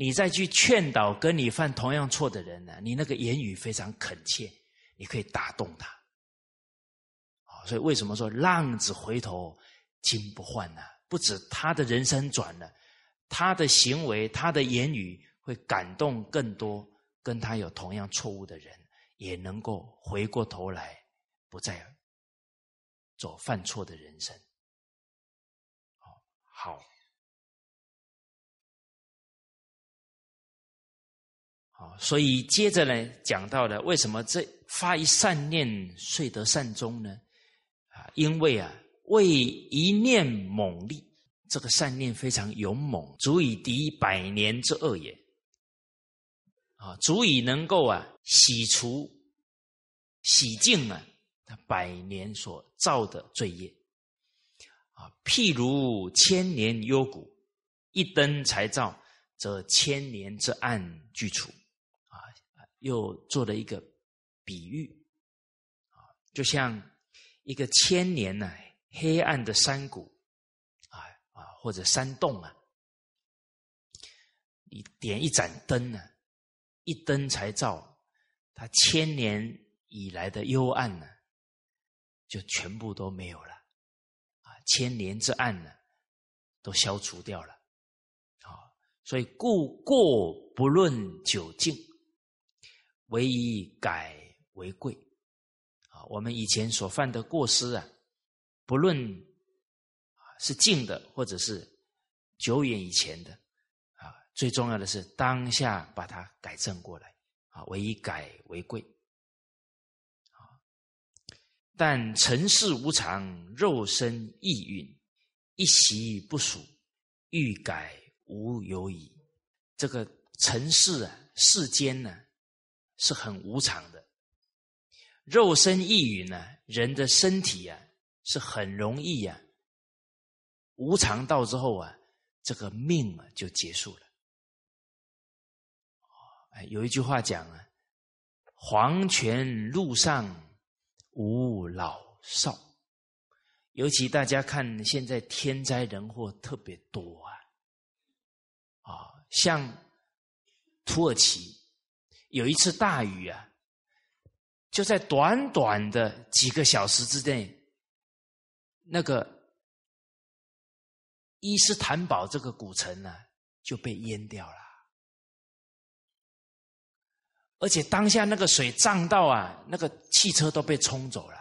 你再去劝导跟你犯同样错的人呢？你那个言语非常恳切，你可以打动他。啊，所以为什么说浪子回头金不换呢？不止他的人生转了，他的行为、他的言语会感动更多跟他有同样错误的人，也能够回过头来，不再走犯错的人生。好，所以接着呢，讲到了为什么这发一善念，遂得善终呢？啊，因为啊。为一念猛力，这个善念非常勇猛，足以敌百年之恶也。啊，足以能够啊洗除、洗净啊他百年所造的罪业。啊，譬如千年幽谷，一灯才照，则千年之暗俱除。又做了一个比喻。啊，就像一个千年呢。黑暗的山谷，啊啊，或者山洞啊，你点一盏灯呢，一灯才照，它千年以来的幽暗呢，就全部都没有了，啊，千年之暗呢，都消除掉了，啊，所以故过不论久近，唯以改为贵，啊，我们以前所犯的过失啊。不论啊是近的，或者是久远以前的，啊，最重要的是当下把它改正过来，啊，唯以改为贵，啊。但尘世无常，肉身易运，一习不属，欲改无有矣。这个尘世啊，世间呢是很无常的，肉身易运呢，人的身体啊。是很容易呀，无常到之后啊，这个命啊就结束了。哎，有一句话讲啊，“黄泉路上无老少”，尤其大家看现在天灾人祸特别多啊，啊，像土耳其有一次大雨啊，就在短短的几个小时之内。那个伊斯坦堡这个古城呢，就被淹掉了，而且当下那个水涨到啊，那个汽车都被冲走了，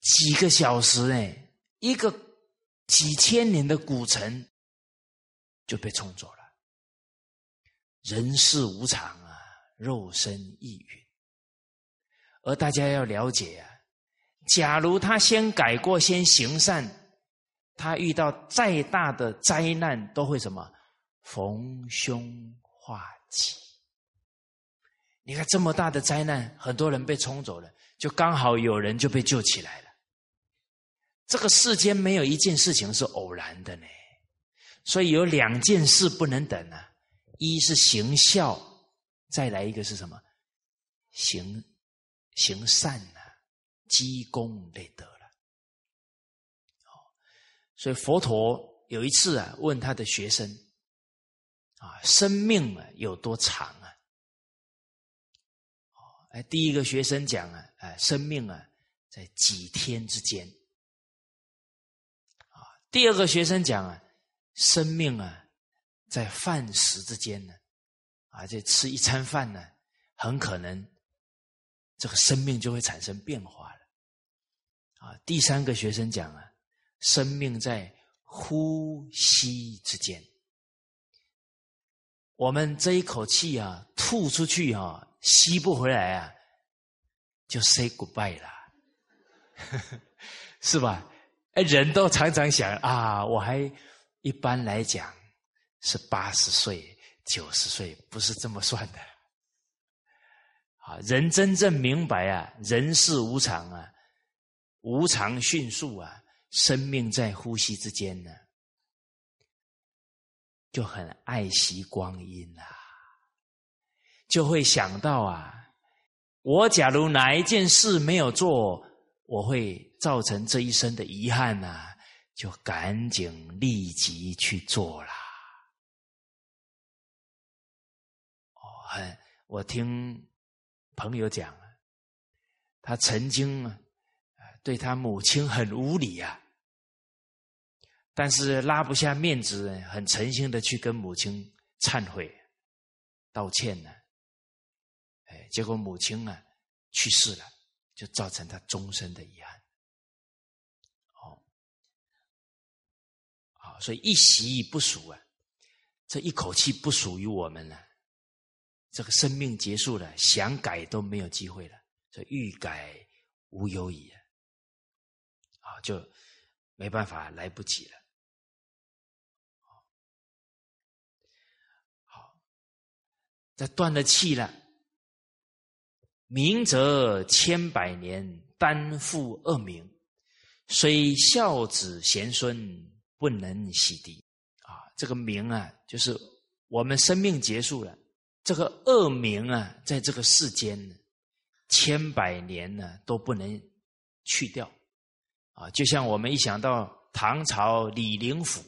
几个小时哎，一个几千年的古城就被冲走了。人世无常，肉身易陨，而大家要了解啊。假如他先改过，先行善，他遇到再大的灾难都会什么逢凶化吉。你看这么大的灾难，很多人被冲走了，就刚好有人就被救起来了。这个世间没有一件事情是偶然的呢，所以有两件事不能等啊：一是行孝，再来一个是什么？行行善。积功累德了，哦所以佛陀有一次啊，问他的学生啊，生命啊有多长啊？哦，哎，第一个学生讲啊，哎，生命啊在几天之间，啊，第二个学生讲啊，生命啊在饭食之间呢，这吃一餐饭呢，很可能这个生命就会产生变化了。啊，第三个学生讲啊，生命在呼吸之间。我们这一口气啊，吐出去啊，吸不回来啊，就 say goodbye 了，是吧？哎，人都常常想啊，我还一般来讲是八十岁、九十岁，不是这么算的。啊，人真正明白啊，人世无常啊。无常迅速啊，生命在呼吸之间呢，就很爱惜光阴啊，就会想到啊，我假如哪一件事没有做，我会造成这一生的遗憾呐，就赶紧立即去做啦。哦，很，我听朋友讲，他曾经啊，对他母亲很无礼啊，但是拉不下面子，很诚心的去跟母亲忏悔、道歉呢。哎，结果母亲啊去世了，就造成他终身的遗憾。哦，好，所以一习不属啊，这一口气不属于我们了。这个生命结束了，想改都没有机会了，这欲改无有矣啊，就没办法，来不及了。好，这断了气了，明则千百年，担负恶名，虽孝子贤孙不能洗涤啊。这个名啊，就是我们生命结束了。这个恶名啊，在这个世间千百年呢都不能去掉啊！就像我们一想到唐朝李林甫、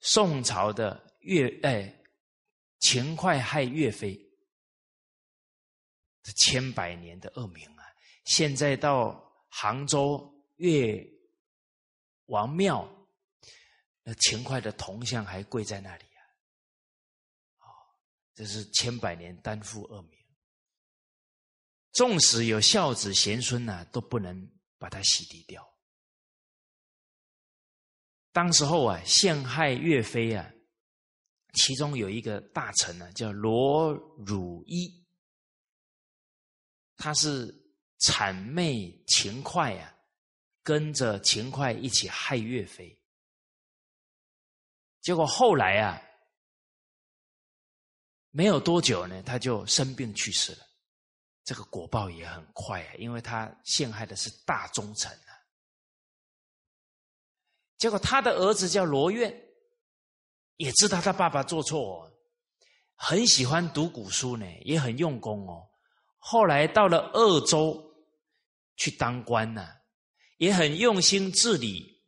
宋朝的岳哎秦桧害岳飞，这千百年的恶名啊，现在到杭州岳王庙，那秦桧的铜像还跪在那里。这是千百年担负恶名，纵使有孝子贤孙呐，都不能把它洗涤掉。当时候啊，陷害岳飞啊，其中有一个大臣呢，叫罗汝一，他是谄媚秦桧啊，跟着秦桧一起害岳飞，结果后来啊。没有多久呢，他就生病去世了。这个果报也很快啊，因为他陷害的是大忠臣啊。结果他的儿子叫罗苑，也知道他爸爸做错，很喜欢读古书呢，也很用功哦。后来到了鄂州去当官呢，也很用心治理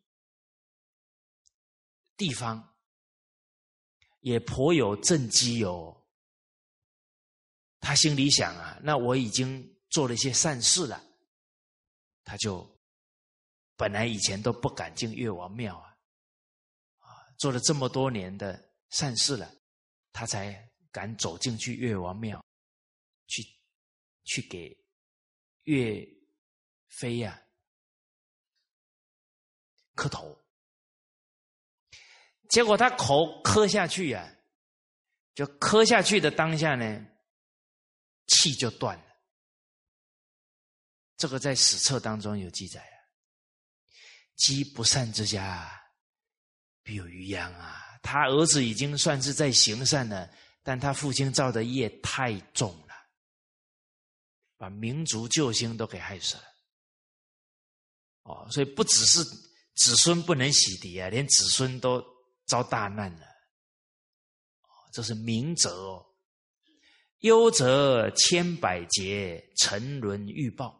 地方，也颇有政绩哦。他心里想啊，那我已经做了一些善事了，他就本来以前都不敢进岳王庙啊，啊，做了这么多年的善事了，他才敢走进去岳王庙，去去给岳飞呀磕头，结果他口磕下去呀，就磕下去的当下呢。气就断了，这个在史册当中有记载啊。积不善之家，必有余殃啊。他儿子已经算是在行善了，但他父亲造的业太重了，把民族救星都给害死了。哦，所以不只是子孙不能洗涤啊，连子孙都遭大难了。哦，这是明哲哦。忧则千百劫沉沦欲报，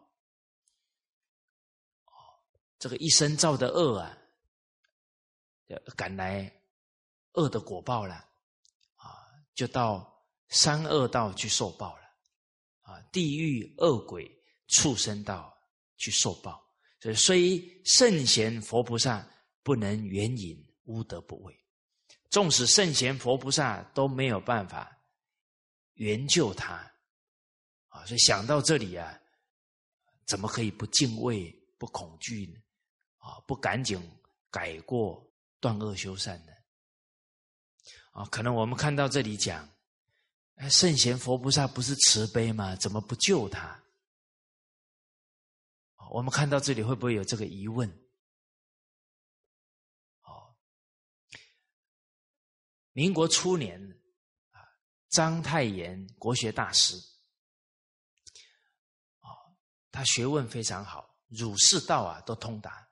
哦，这个一生造的恶啊，赶来恶的果报了，啊，就到三恶道去受报了，啊，地狱恶鬼畜生道去受报，所以虽圣贤佛菩萨不能援引，无德不为，纵使圣贤佛菩萨都没有办法。援救他，啊！所以想到这里啊，怎么可以不敬畏、不恐惧呢？啊，不赶紧改过、断恶修善呢？啊，可能我们看到这里讲，哎，圣贤佛菩萨不是慈悲吗？怎么不救他？我们看到这里会不会有这个疑问？哦，民国初年。章太炎国学大师，啊，他学问非常好，儒释道啊都通达，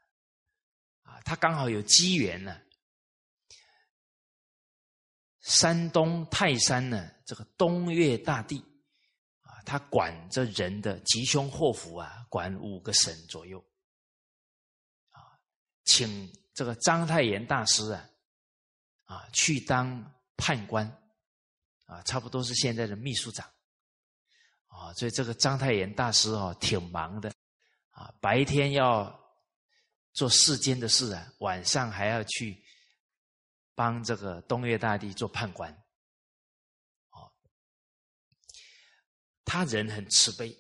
啊，他刚好有机缘呢。山东泰山呢，这个东岳大帝，啊，他管着人的吉凶祸福啊，管五个省左右，啊，请这个章太炎大师啊，啊，去当判官。啊，差不多是现在的秘书长，啊，所以这个章太炎大师哦，挺忙的。啊，白天要做世间的事啊，晚上还要去帮这个东岳大帝做判官。哦，他人很慈悲，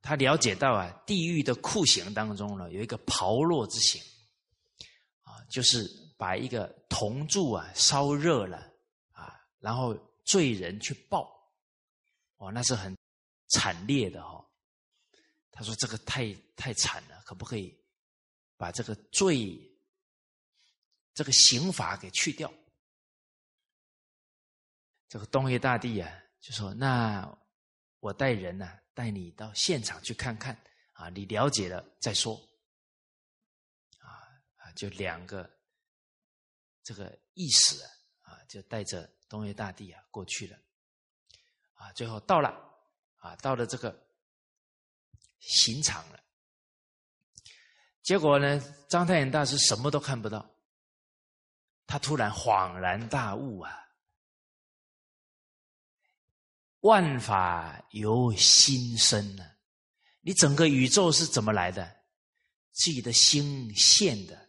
他了解到啊，地狱的酷刑当中呢，有一个炮烙之刑，啊，就是把一个铜柱啊烧热了，然后罪人去报。哦，那是很惨烈的哈。他说：“这个太太惨了，可不可以把这个罪、这个刑罚给去掉？”这个东岳大帝啊，就说：“那我带人呢，带你到现场去看看啊，你了解了再说。”啊啊，就两个这个意识啊，就带着东岳大帝啊过去了。啊，最后到了，啊，到了这个刑场了。结果呢，张太炎大师什么都看不到，他突然恍然大悟啊！万法由心生呢，你整个宇宙是怎么来的？自己的心现的。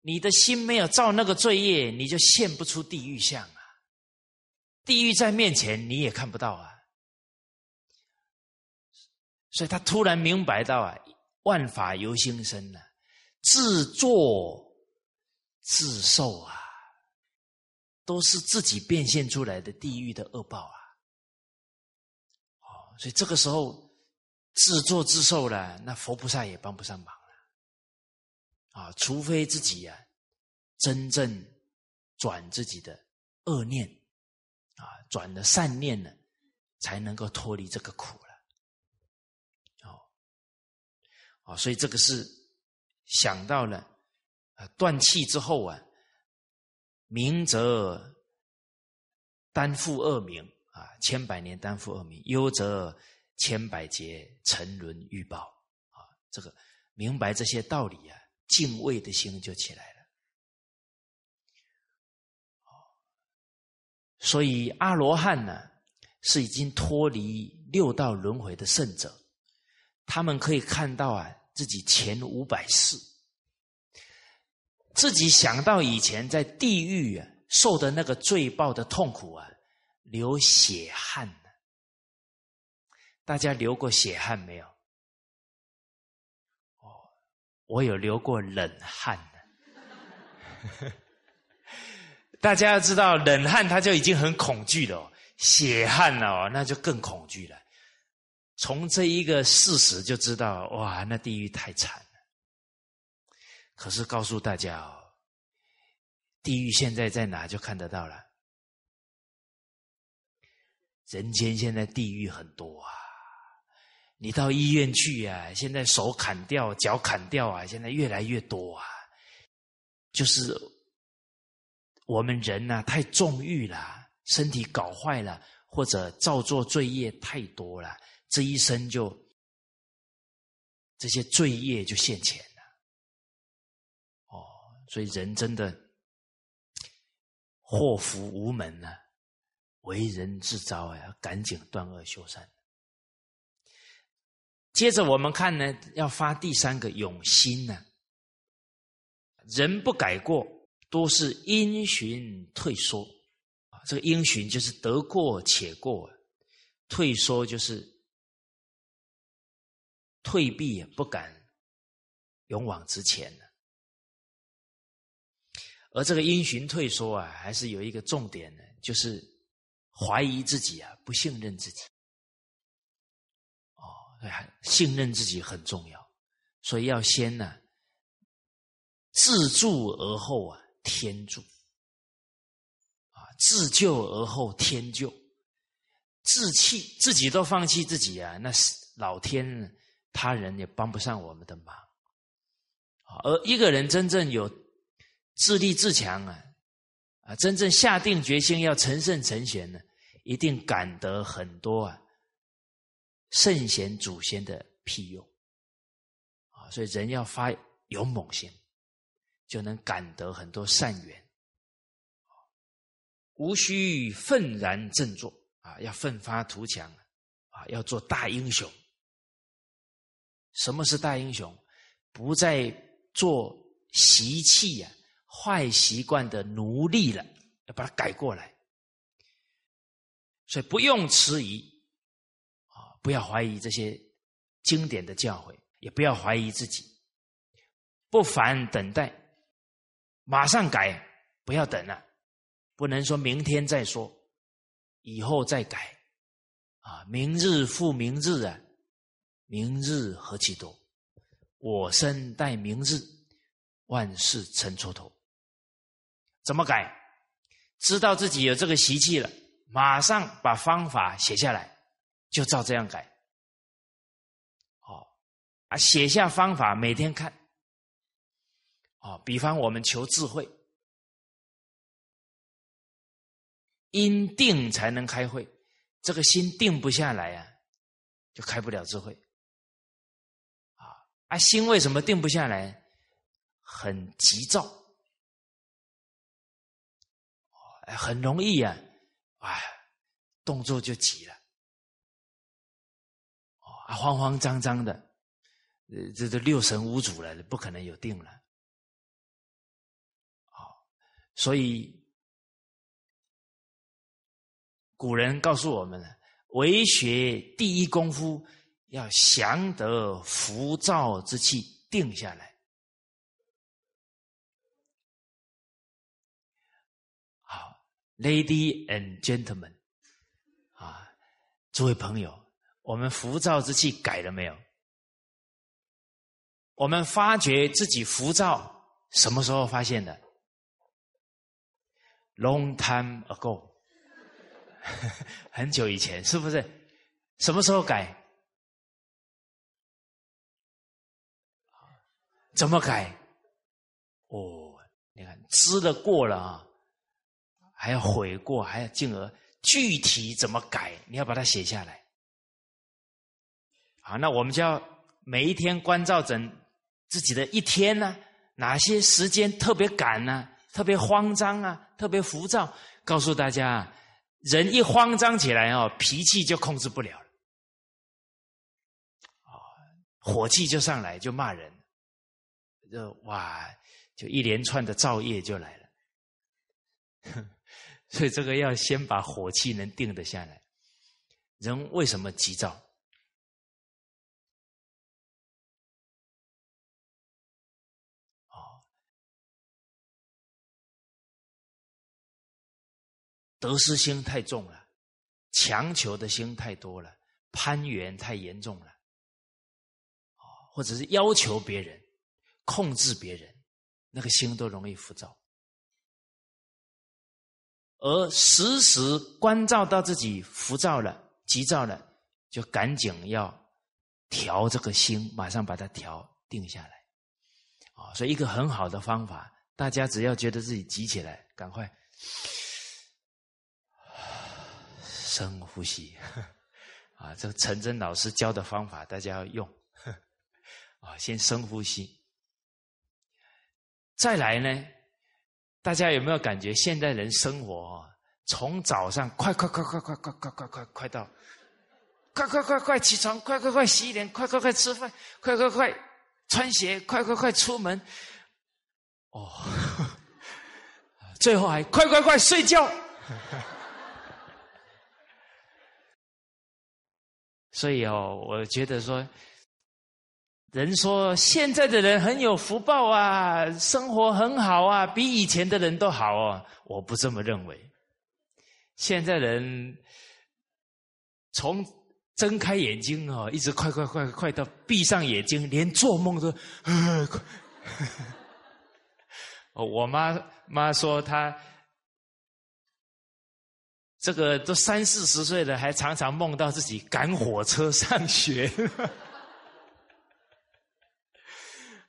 你的心没有造那个罪业，你就现不出地狱相啊。地狱在面前，你也看不到啊！所以他突然明白到啊，万法由心生呢，自作自受啊，都是自己变现出来的地狱的恶报啊！哦，所以这个时候自作自受了，那佛菩萨也帮不上忙啊！除非自己呀，真正转自己的恶念。啊，转了善念呢，才能够脱离这个苦了。哦，哦，所以这个是想到了啊，断气之后啊，明则担负恶名啊，千百年担负恶名；忧则千百劫沉沦欲报啊。这个明白这些道理啊，敬畏的心就起来了。所以阿罗汉呢，是已经脱离六道轮回的圣者，他们可以看到啊，自己前五百世，自己想到以前在地狱啊受的那个罪报的痛苦啊，流血汗大家流过血汗没有？我有流过冷汗。大家要知道，冷汗他就已经很恐惧了，血汗了，那就更恐惧了。从这一个事实就知道，哇，那地狱太惨了。可是告诉大家哦，地狱现在在哪就看得到了。人间现在地狱很多啊，你到医院去啊，现在手砍掉、脚砍掉啊，现在越来越多啊，就是。我们人呢太纵欲了，身体搞坏了，或者造作罪业太多了，这一生就这些罪业就现前了。哦，所以人真的祸福无门呢，为人自招呀，赶紧断恶修善。接着我们看呢，要发第三个永心呢，人不改过。都是因循退缩啊，这个因循就是得过且过，退缩就是退避不敢勇往直前了。而这个因循退缩啊，还是有一个重点的，就是怀疑自己啊，不信任自己。哦，信任自己很重要，所以要先呢自助而后啊。天助啊，自救而后天救，自弃自己都放弃自己啊，那是老天他人也帮不上我们的忙。而一个人真正有自立自强啊，啊，真正下定决心要成圣成贤呢，一定感得很多啊圣贤祖先的庇佑啊。所以人要发勇猛心。就能感得很多善缘，无需愤然振作啊！要奋发图强，啊，要做大英雄。什么是大英雄？不再做习气呀、坏习惯的奴隶了，要把它改过来。所以不用迟疑，不要怀疑这些经典的教诲，也不要怀疑自己，不烦等待，马上改，不要等了，不能说明天再说，以后再改，啊，明日复明日啊，明日何其多，我生待明日，万事成蹉跎。怎么改？知道自己有这个习气了。马上把方法写下来，就照这样改。哦，啊，写下方法，每天看。哦，比方我们求智慧，因定才能开会，这个心定不下来啊，就开不了智慧。啊啊，心为什么定不下来？很急躁，很容易啊。啊，动作就急了，啊，慌慌张张的，呃，这都六神无主了，不可能有定了，好，所以古人告诉我们了，为学第一功夫要降得浮躁之气，定下来。好 Lady and gentlemen，啊，诸位朋友，我们浮躁之气改了没有？我们发觉自己浮躁，什么时候发现的？Long time ago，很久以前，是不是？什么时候改？怎么改？哦，你看，知了过了啊。还要悔过，还要进而具体怎么改？你要把它写下来。好，那我们就要每一天关照整自己的一天呢？哪些时间特别赶呢？特别慌张啊？特别浮躁？告诉大家，人一慌张起来哦，脾气就控制不了了，啊，火气就上来，就骂人，就哇，就一连串的造业就来了。所以这个要先把火气能定得下来。人为什么急躁？得失心太重了，强求的心太多了，攀缘太严重了，哦，或者是要求别人、控制别人，那个心都容易浮躁。而时时关照到自己浮躁了、急躁了，就赶紧要调这个心，马上把它调定下来。啊，所以一个很好的方法，大家只要觉得自己急起来，赶快深呼吸。啊，这个陈真老师教的方法，大家要用。啊，先深呼吸，再来呢？大家有没有感觉，现代人生活从早上快快快快快快快快快快到，快快快快起床，快快快洗脸，快快快吃饭，快快快穿鞋，快快快出门，哦，最后还快快快睡觉，所以哦，我觉得说。人说现在的人很有福报啊，生活很好啊，比以前的人都好哦。我不这么认为。现在人从睁开眼睛哦，一直快快快快到闭上眼睛，连做梦都。我妈妈说她这个都三四十岁了，还常常梦到自己赶火车上学。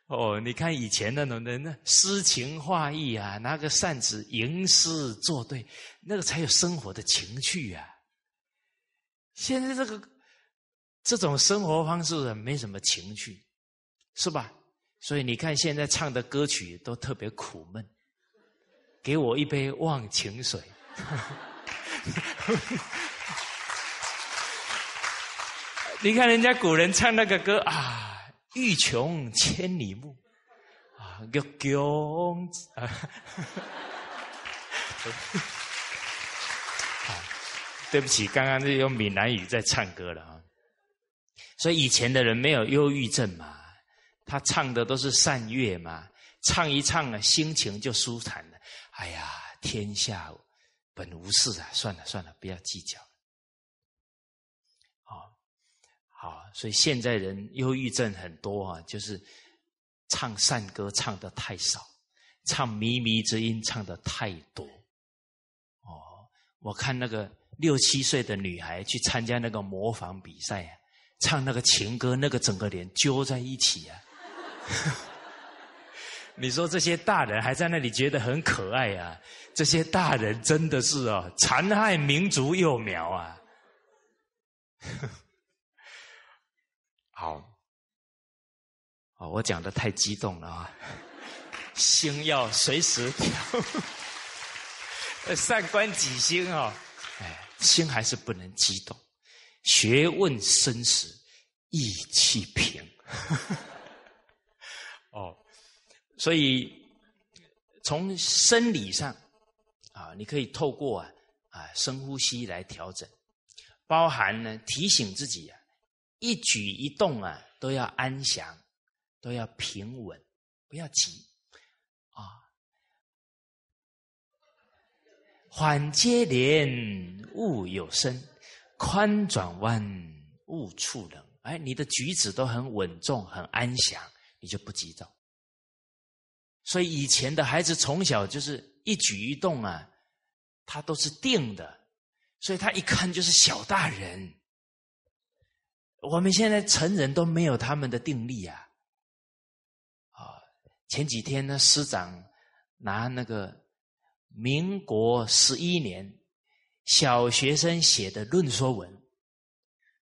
哦，你看以前那种人呢，诗情画意啊，拿个扇子吟诗作对，那个才有生活的情趣啊。现在这个这种生活方式没什么情趣，是吧？所以你看现在唱的歌曲都特别苦闷。给我一杯忘情水。你看人家古人唱那个歌啊，“欲穷千里目，啊，欲穷 啊。”对不起，刚刚是用闽南语在唱歌了啊。所以以前的人没有忧郁症嘛，他唱的都是善乐嘛，唱一唱啊，心情就舒坦了。哎呀，天下本无事啊，算了算了，不要计较。好，好，所以现在人忧郁症很多啊，就是唱善歌唱的太少，唱靡靡之音唱的太多。哦，我看那个六七岁的女孩去参加那个模仿比赛啊，唱那个情歌，那个整个脸揪在一起啊。你说这些大人还在那里觉得很可爱啊？这些大人真的是哦，残害民族幼苗啊！好，哦，我讲的太激动了啊，心要随时调，善观己心哦，哎，心还是不能激动，学问生死，意气平。所以，从生理上，啊，你可以透过啊啊深呼吸来调整，包含呢提醒自己啊，一举一动啊都要安详，都要平稳，不要急，啊，缓接连勿有声，宽转弯勿触冷。哎，你的举止都很稳重，很安详，你就不急躁。所以以前的孩子从小就是一举一动啊，他都是定的，所以他一看就是小大人。我们现在成人都没有他们的定力啊！啊，前几天呢，师长拿那个民国十一年小学生写的论说文，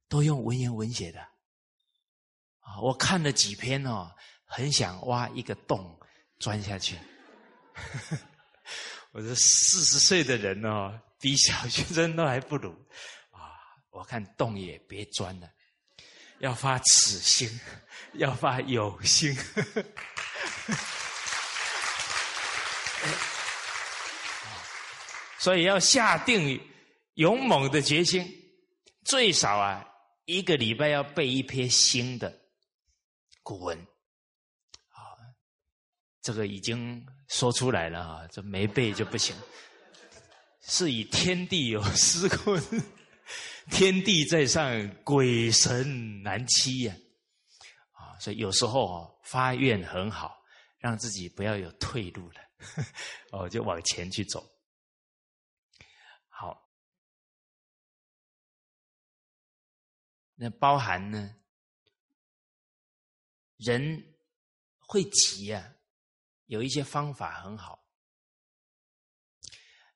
都用文言文写的啊，我看了几篇哦，很想挖一个洞。钻下去，我这四十岁的人哦，比小学生都还不如啊！我看洞也别钻了，要发此心，要发有心，所以要下定勇猛的决心，最少啊一个礼拜要背一篇新的古文。这个已经说出来了啊，这没背就不行。是以天地有司空，天地在上，鬼神难欺呀！啊，所以有时候哦，发愿很好，让自己不要有退路了，哦，就往前去走。好，那包含呢，人会急呀。有一些方法很好，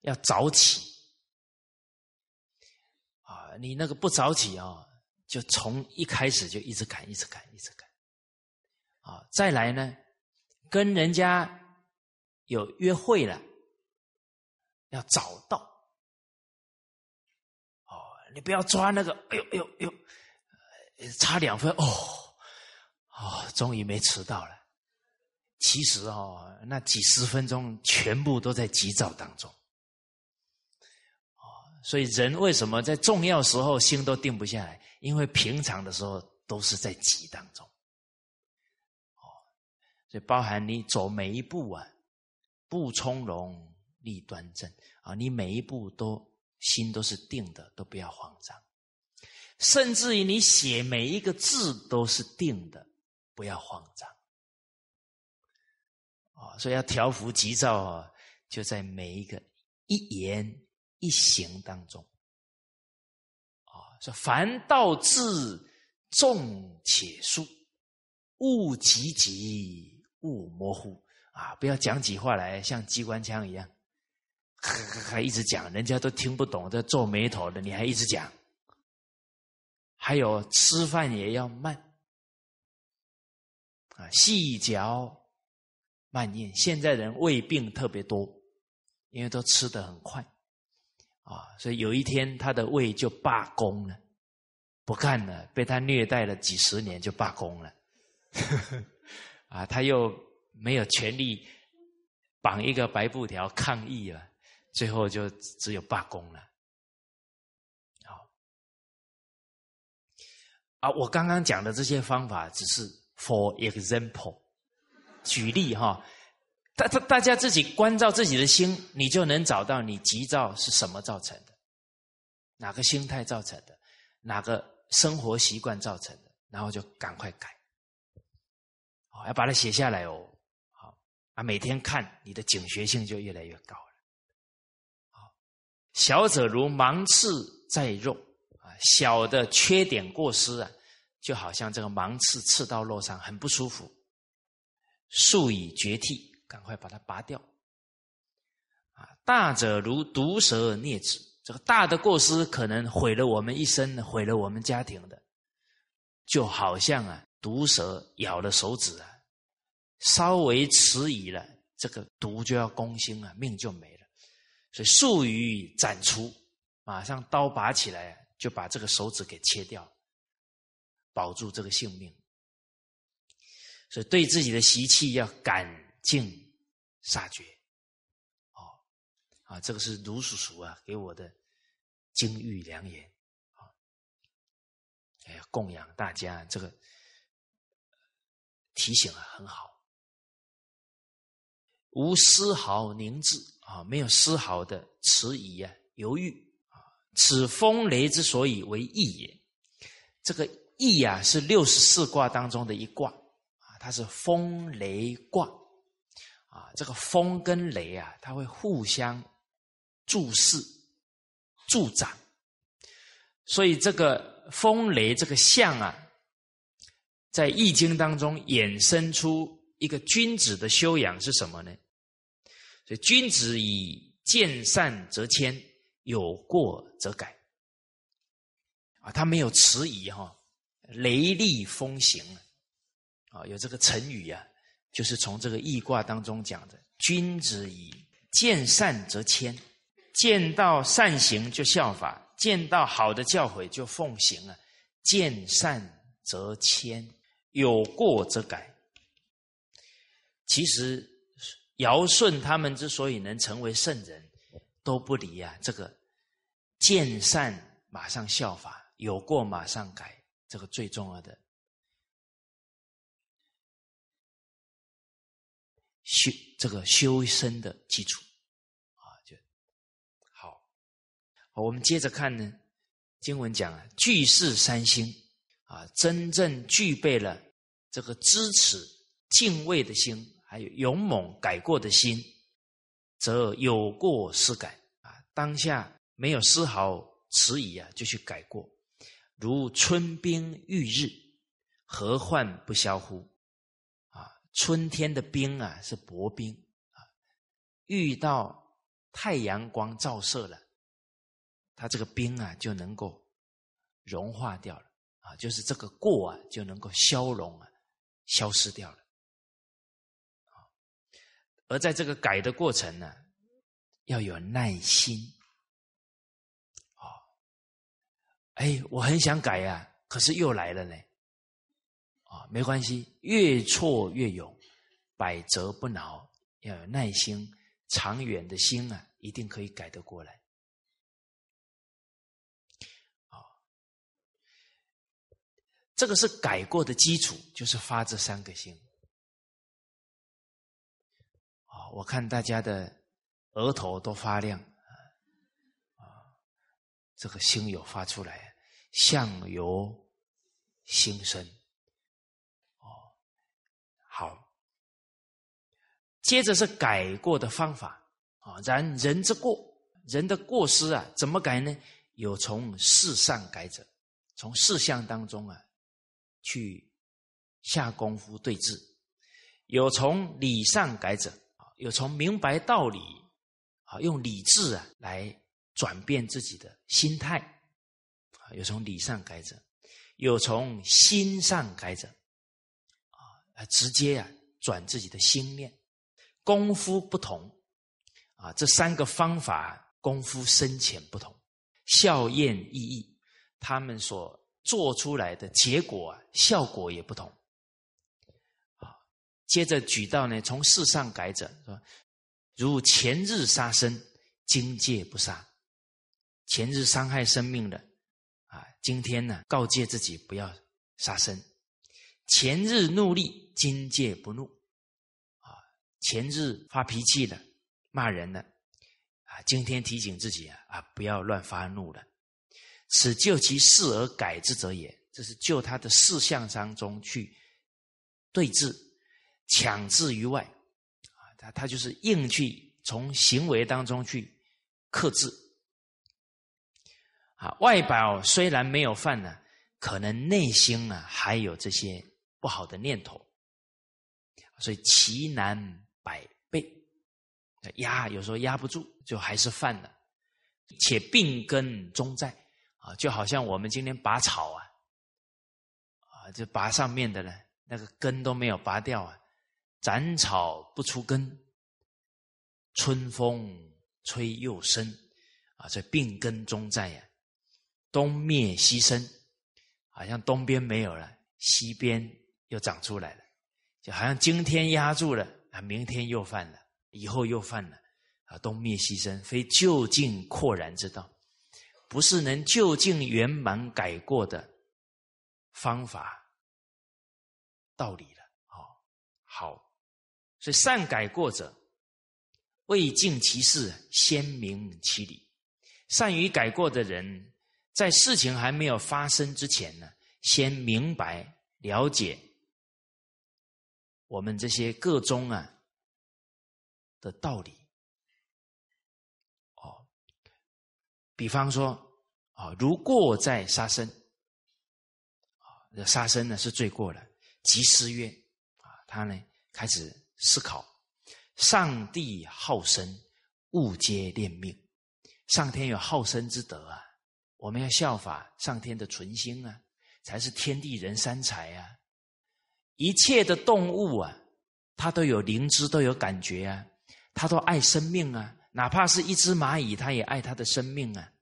要早起啊！你那个不早起啊，就从一开始就一直赶，一直赶，一直赶啊！再来呢，跟人家有约会了，要早到哦！你不要抓那个，哎呦哎呦哎呦，差两分哦哦，终于没迟到了。其实哦，那几十分钟全部都在急躁当中，哦，所以人为什么在重要时候心都定不下来？因为平常的时候都是在急当中，哦，所以包含你走每一步啊，步从容，立端正啊，你每一步都心都是定的，都不要慌张，甚至于你写每一个字都是定的，不要慌张。啊，所以要调伏急躁啊，就在每一个一言一行当中。啊，说凡道字重且疏，勿急急，勿模糊。啊，不要讲起话来像机关枪一样，还还一直讲，人家都听不懂，在皱眉头的，你还一直讲。还有吃饭也要慢，啊，细嚼。慢咽，现在人胃病特别多，因为都吃的很快，啊，所以有一天他的胃就罢工了，不干了，被他虐待了几十年就罢工了，啊，他又没有权利绑一个白布条抗议了，最后就只有罢工了。好，啊，我刚刚讲的这些方法只是 for example，举例哈。大大大家自己关照自己的心，你就能找到你急躁是什么造成的，哪个心态造成的，哪个生活习惯造成的，然后就赶快改。好，要把它写下来哦。好啊，每天看你的警觉性就越来越高了。好，小者如芒刺在肉啊，小的缺点过失啊，就好像这个芒刺刺到肉上很不舒服，速以绝剃。赶快把它拔掉，啊！大者如毒蛇啮子，这个大的过失可能毁了我们一生，毁了我们家庭的，就好像啊，毒蛇咬了手指啊，稍微迟疑了，这个毒就要攻心啊，命就没了。所以术语斩除，马上刀拔起来，就把这个手指给切掉，保住这个性命。所以对自己的习气要赶。尽杀绝，哦，啊，这个是卢叔叔啊给我的金玉良言。啊，哎，供养大家，这个提醒啊很好，无丝毫凝滞啊，没有丝毫的迟疑啊犹豫。啊，此风雷之所以为易也，这个易啊是六十四卦当中的一卦，它是风雷卦。啊，这个风跟雷啊，它会互相注视、助长，所以这个风雷这个象啊，在易经当中衍生出一个君子的修养是什么呢？所以君子以见善则迁，有过则改。啊，他没有迟疑哈，雷厉风行啊，啊有这个成语啊。就是从这个易卦当中讲的，君子以见善则迁，见到善行就效法，见到好的教诲就奉行啊。见善则迁，有过则改。其实尧舜他们之所以能成为圣人，都不离啊这个见善马上效法，有过马上改，这个最重要的。修这个修身的基础啊，就好。我们接着看呢，经文讲啊，具是三心啊，真正具备了这个支持、敬畏的心，还有勇猛改过的心，则有过失改啊，当下没有丝毫迟疑啊，就去改过。如春冰遇日，何患不消乎？春天的冰啊，是薄冰啊，遇到太阳光照射了，它这个冰啊就能够融化掉了啊，就是这个过啊就能够消融啊，消失掉了啊。而在这个改的过程呢，要有耐心啊。哎，我很想改呀，可是又来了呢。没关系，越挫越勇，百折不挠，要有耐心，长远的心啊，一定可以改得过来。啊，这个是改过的基础，就是发这三个心。啊，我看大家的额头都发亮啊，这个心有发出来，相由心生。好，接着是改过的方法啊，然人之过，人的过失啊，怎么改呢？有从事上改者，从事项当中啊，去下功夫对治；有从理上改者啊，有从明白道理啊，用理智啊来转变自己的心态啊，有从理上改者，有从心上改者啊。直接啊，转自己的心念，功夫不同。啊，这三个方法功夫深浅不同，效验意义，他们所做出来的结果啊，效果也不同。啊，接着举到呢，从事上改者说，如前日杀生，今戒不杀；前日伤害生命的，啊，今天呢告诫自己不要杀生；前日怒力，今戒不怒；前日发脾气的，骂人的，啊，今天提醒自己啊，啊，不要乱发怒了。此就其事而改之者也，这是就他的事项当中去对治、强制于外啊，他他就是硬去从行为当中去克制啊。外表虽然没有犯呢，可能内心呢还有这些不好的念头，所以其难百倍，压有时候压不住，就还是犯了，且病根终在。啊，就好像我们今天拔草啊，啊，就拔上面的呢，那个根都没有拔掉啊，斩草不除根，春风吹又生，啊，这病根终在呀，东灭西生，好像东边没有了，西边又长出来了，就好像今天压住了啊，明天又犯了，以后又犯了，啊，东灭西生，非就近扩然之道。不是能就近圆满改过的方法道理了。哦，好，所以善改过者，未尽其事，先明其理。善于改过的人，在事情还没有发生之前呢，先明白了解我们这些各宗啊的道理。哦比方说，啊，如过在杀生，啊，这杀生呢是罪过了。即思曰，啊，他呢开始思考：上帝好生，物皆恋命。上天有好生之德啊，我们要效法上天的存心啊，才是天地人三才啊。一切的动物啊，它都有灵知，都有感觉啊，它都爱生命啊。哪怕是一只蚂蚁，它也爱它的生命啊！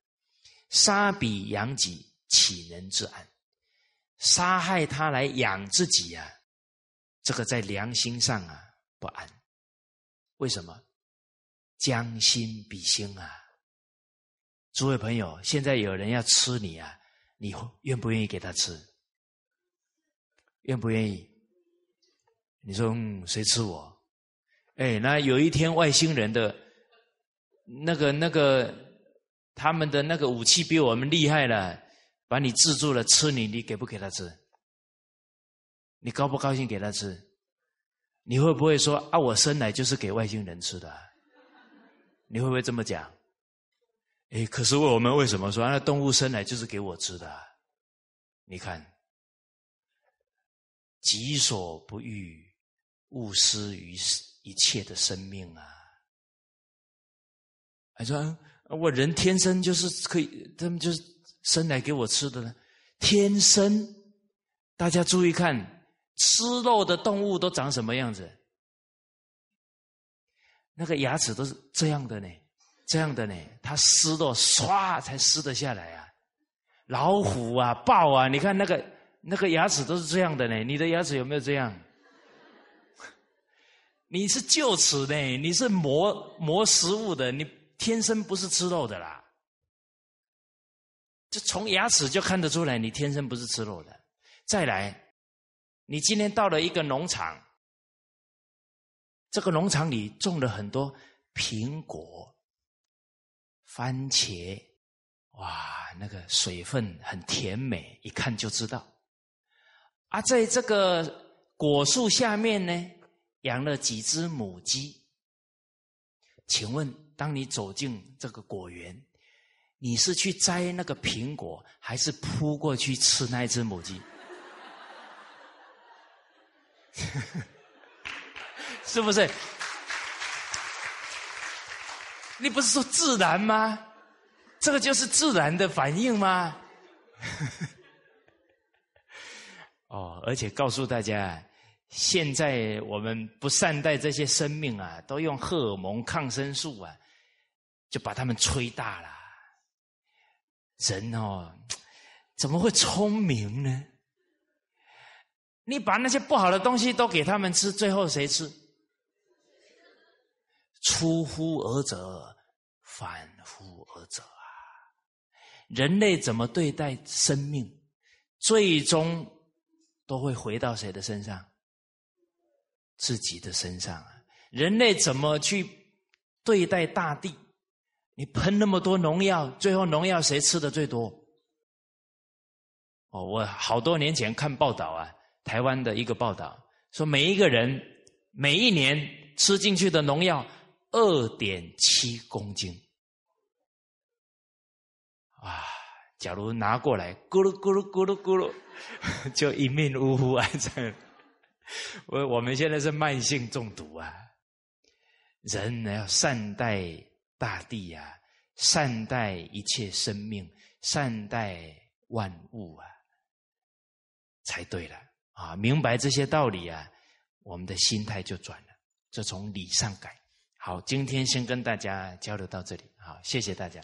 杀彼养己，岂能自安？杀害它来养自己呀，这个在良心上啊不安。为什么？将心比心啊！诸位朋友，现在有人要吃你啊，你愿不愿意给他吃？愿不愿意？你说嗯谁吃我？哎，那有一天外星人的。那个、那个，他们的那个武器比我们厉害了，把你制住了，吃你，你给不给他吃？你高不高兴给他吃？你会不会说啊？我生来就是给外星人吃的？你会不会这么讲？哎，可是问我们为什么说那动物生来就是给我吃的？你看，己所不欲，勿施于一切的生命啊！还说我人天生就是可以，他们就是生来给我吃的呢。天生，大家注意看，吃肉的动物都长什么样子？那个牙齿都是这样的呢，这样的呢，它撕肉唰才撕得下来啊。老虎啊，豹啊，你看那个那个牙齿都是这样的呢。你的牙齿有没有这样？你是臼齿呢，你是磨磨食物的，你。天生不是吃肉的啦，就从牙齿就看得出来，你天生不是吃肉的。再来，你今天到了一个农场，这个农场里种了很多苹果、番茄，哇，那个水分很甜美，一看就知道。啊，在这个果树下面呢，养了几只母鸡，请问？当你走进这个果园，你是去摘那个苹果，还是扑过去吃那只母鸡？是不是？你不是说自然吗？这个就是自然的反应吗？哦，而且告诉大家。现在我们不善待这些生命啊，都用荷尔蒙、抗生素啊，就把他们吹大了。人哦，怎么会聪明呢？你把那些不好的东西都给他们吃，最后谁吃？出乎尔者，反乎尔者啊！人类怎么对待生命，最终都会回到谁的身上？自己的身上啊！人类怎么去对待大地？你喷那么多农药，最后农药谁吃的最多？哦，我好多年前看报道啊。台湾的一个报道说，每一个人每一年吃进去的农药二点七公斤啊！假如拿过来咕噜咕噜咕噜咕噜，就一命呜呼啊！这 我我们现在是慢性中毒啊！人呢要善待大地呀，善待一切生命，善待万物啊，才对了。啊，明白这些道理啊，我们的心态就转了，就从理上改。好，今天先跟大家交流到这里，好，谢谢大家。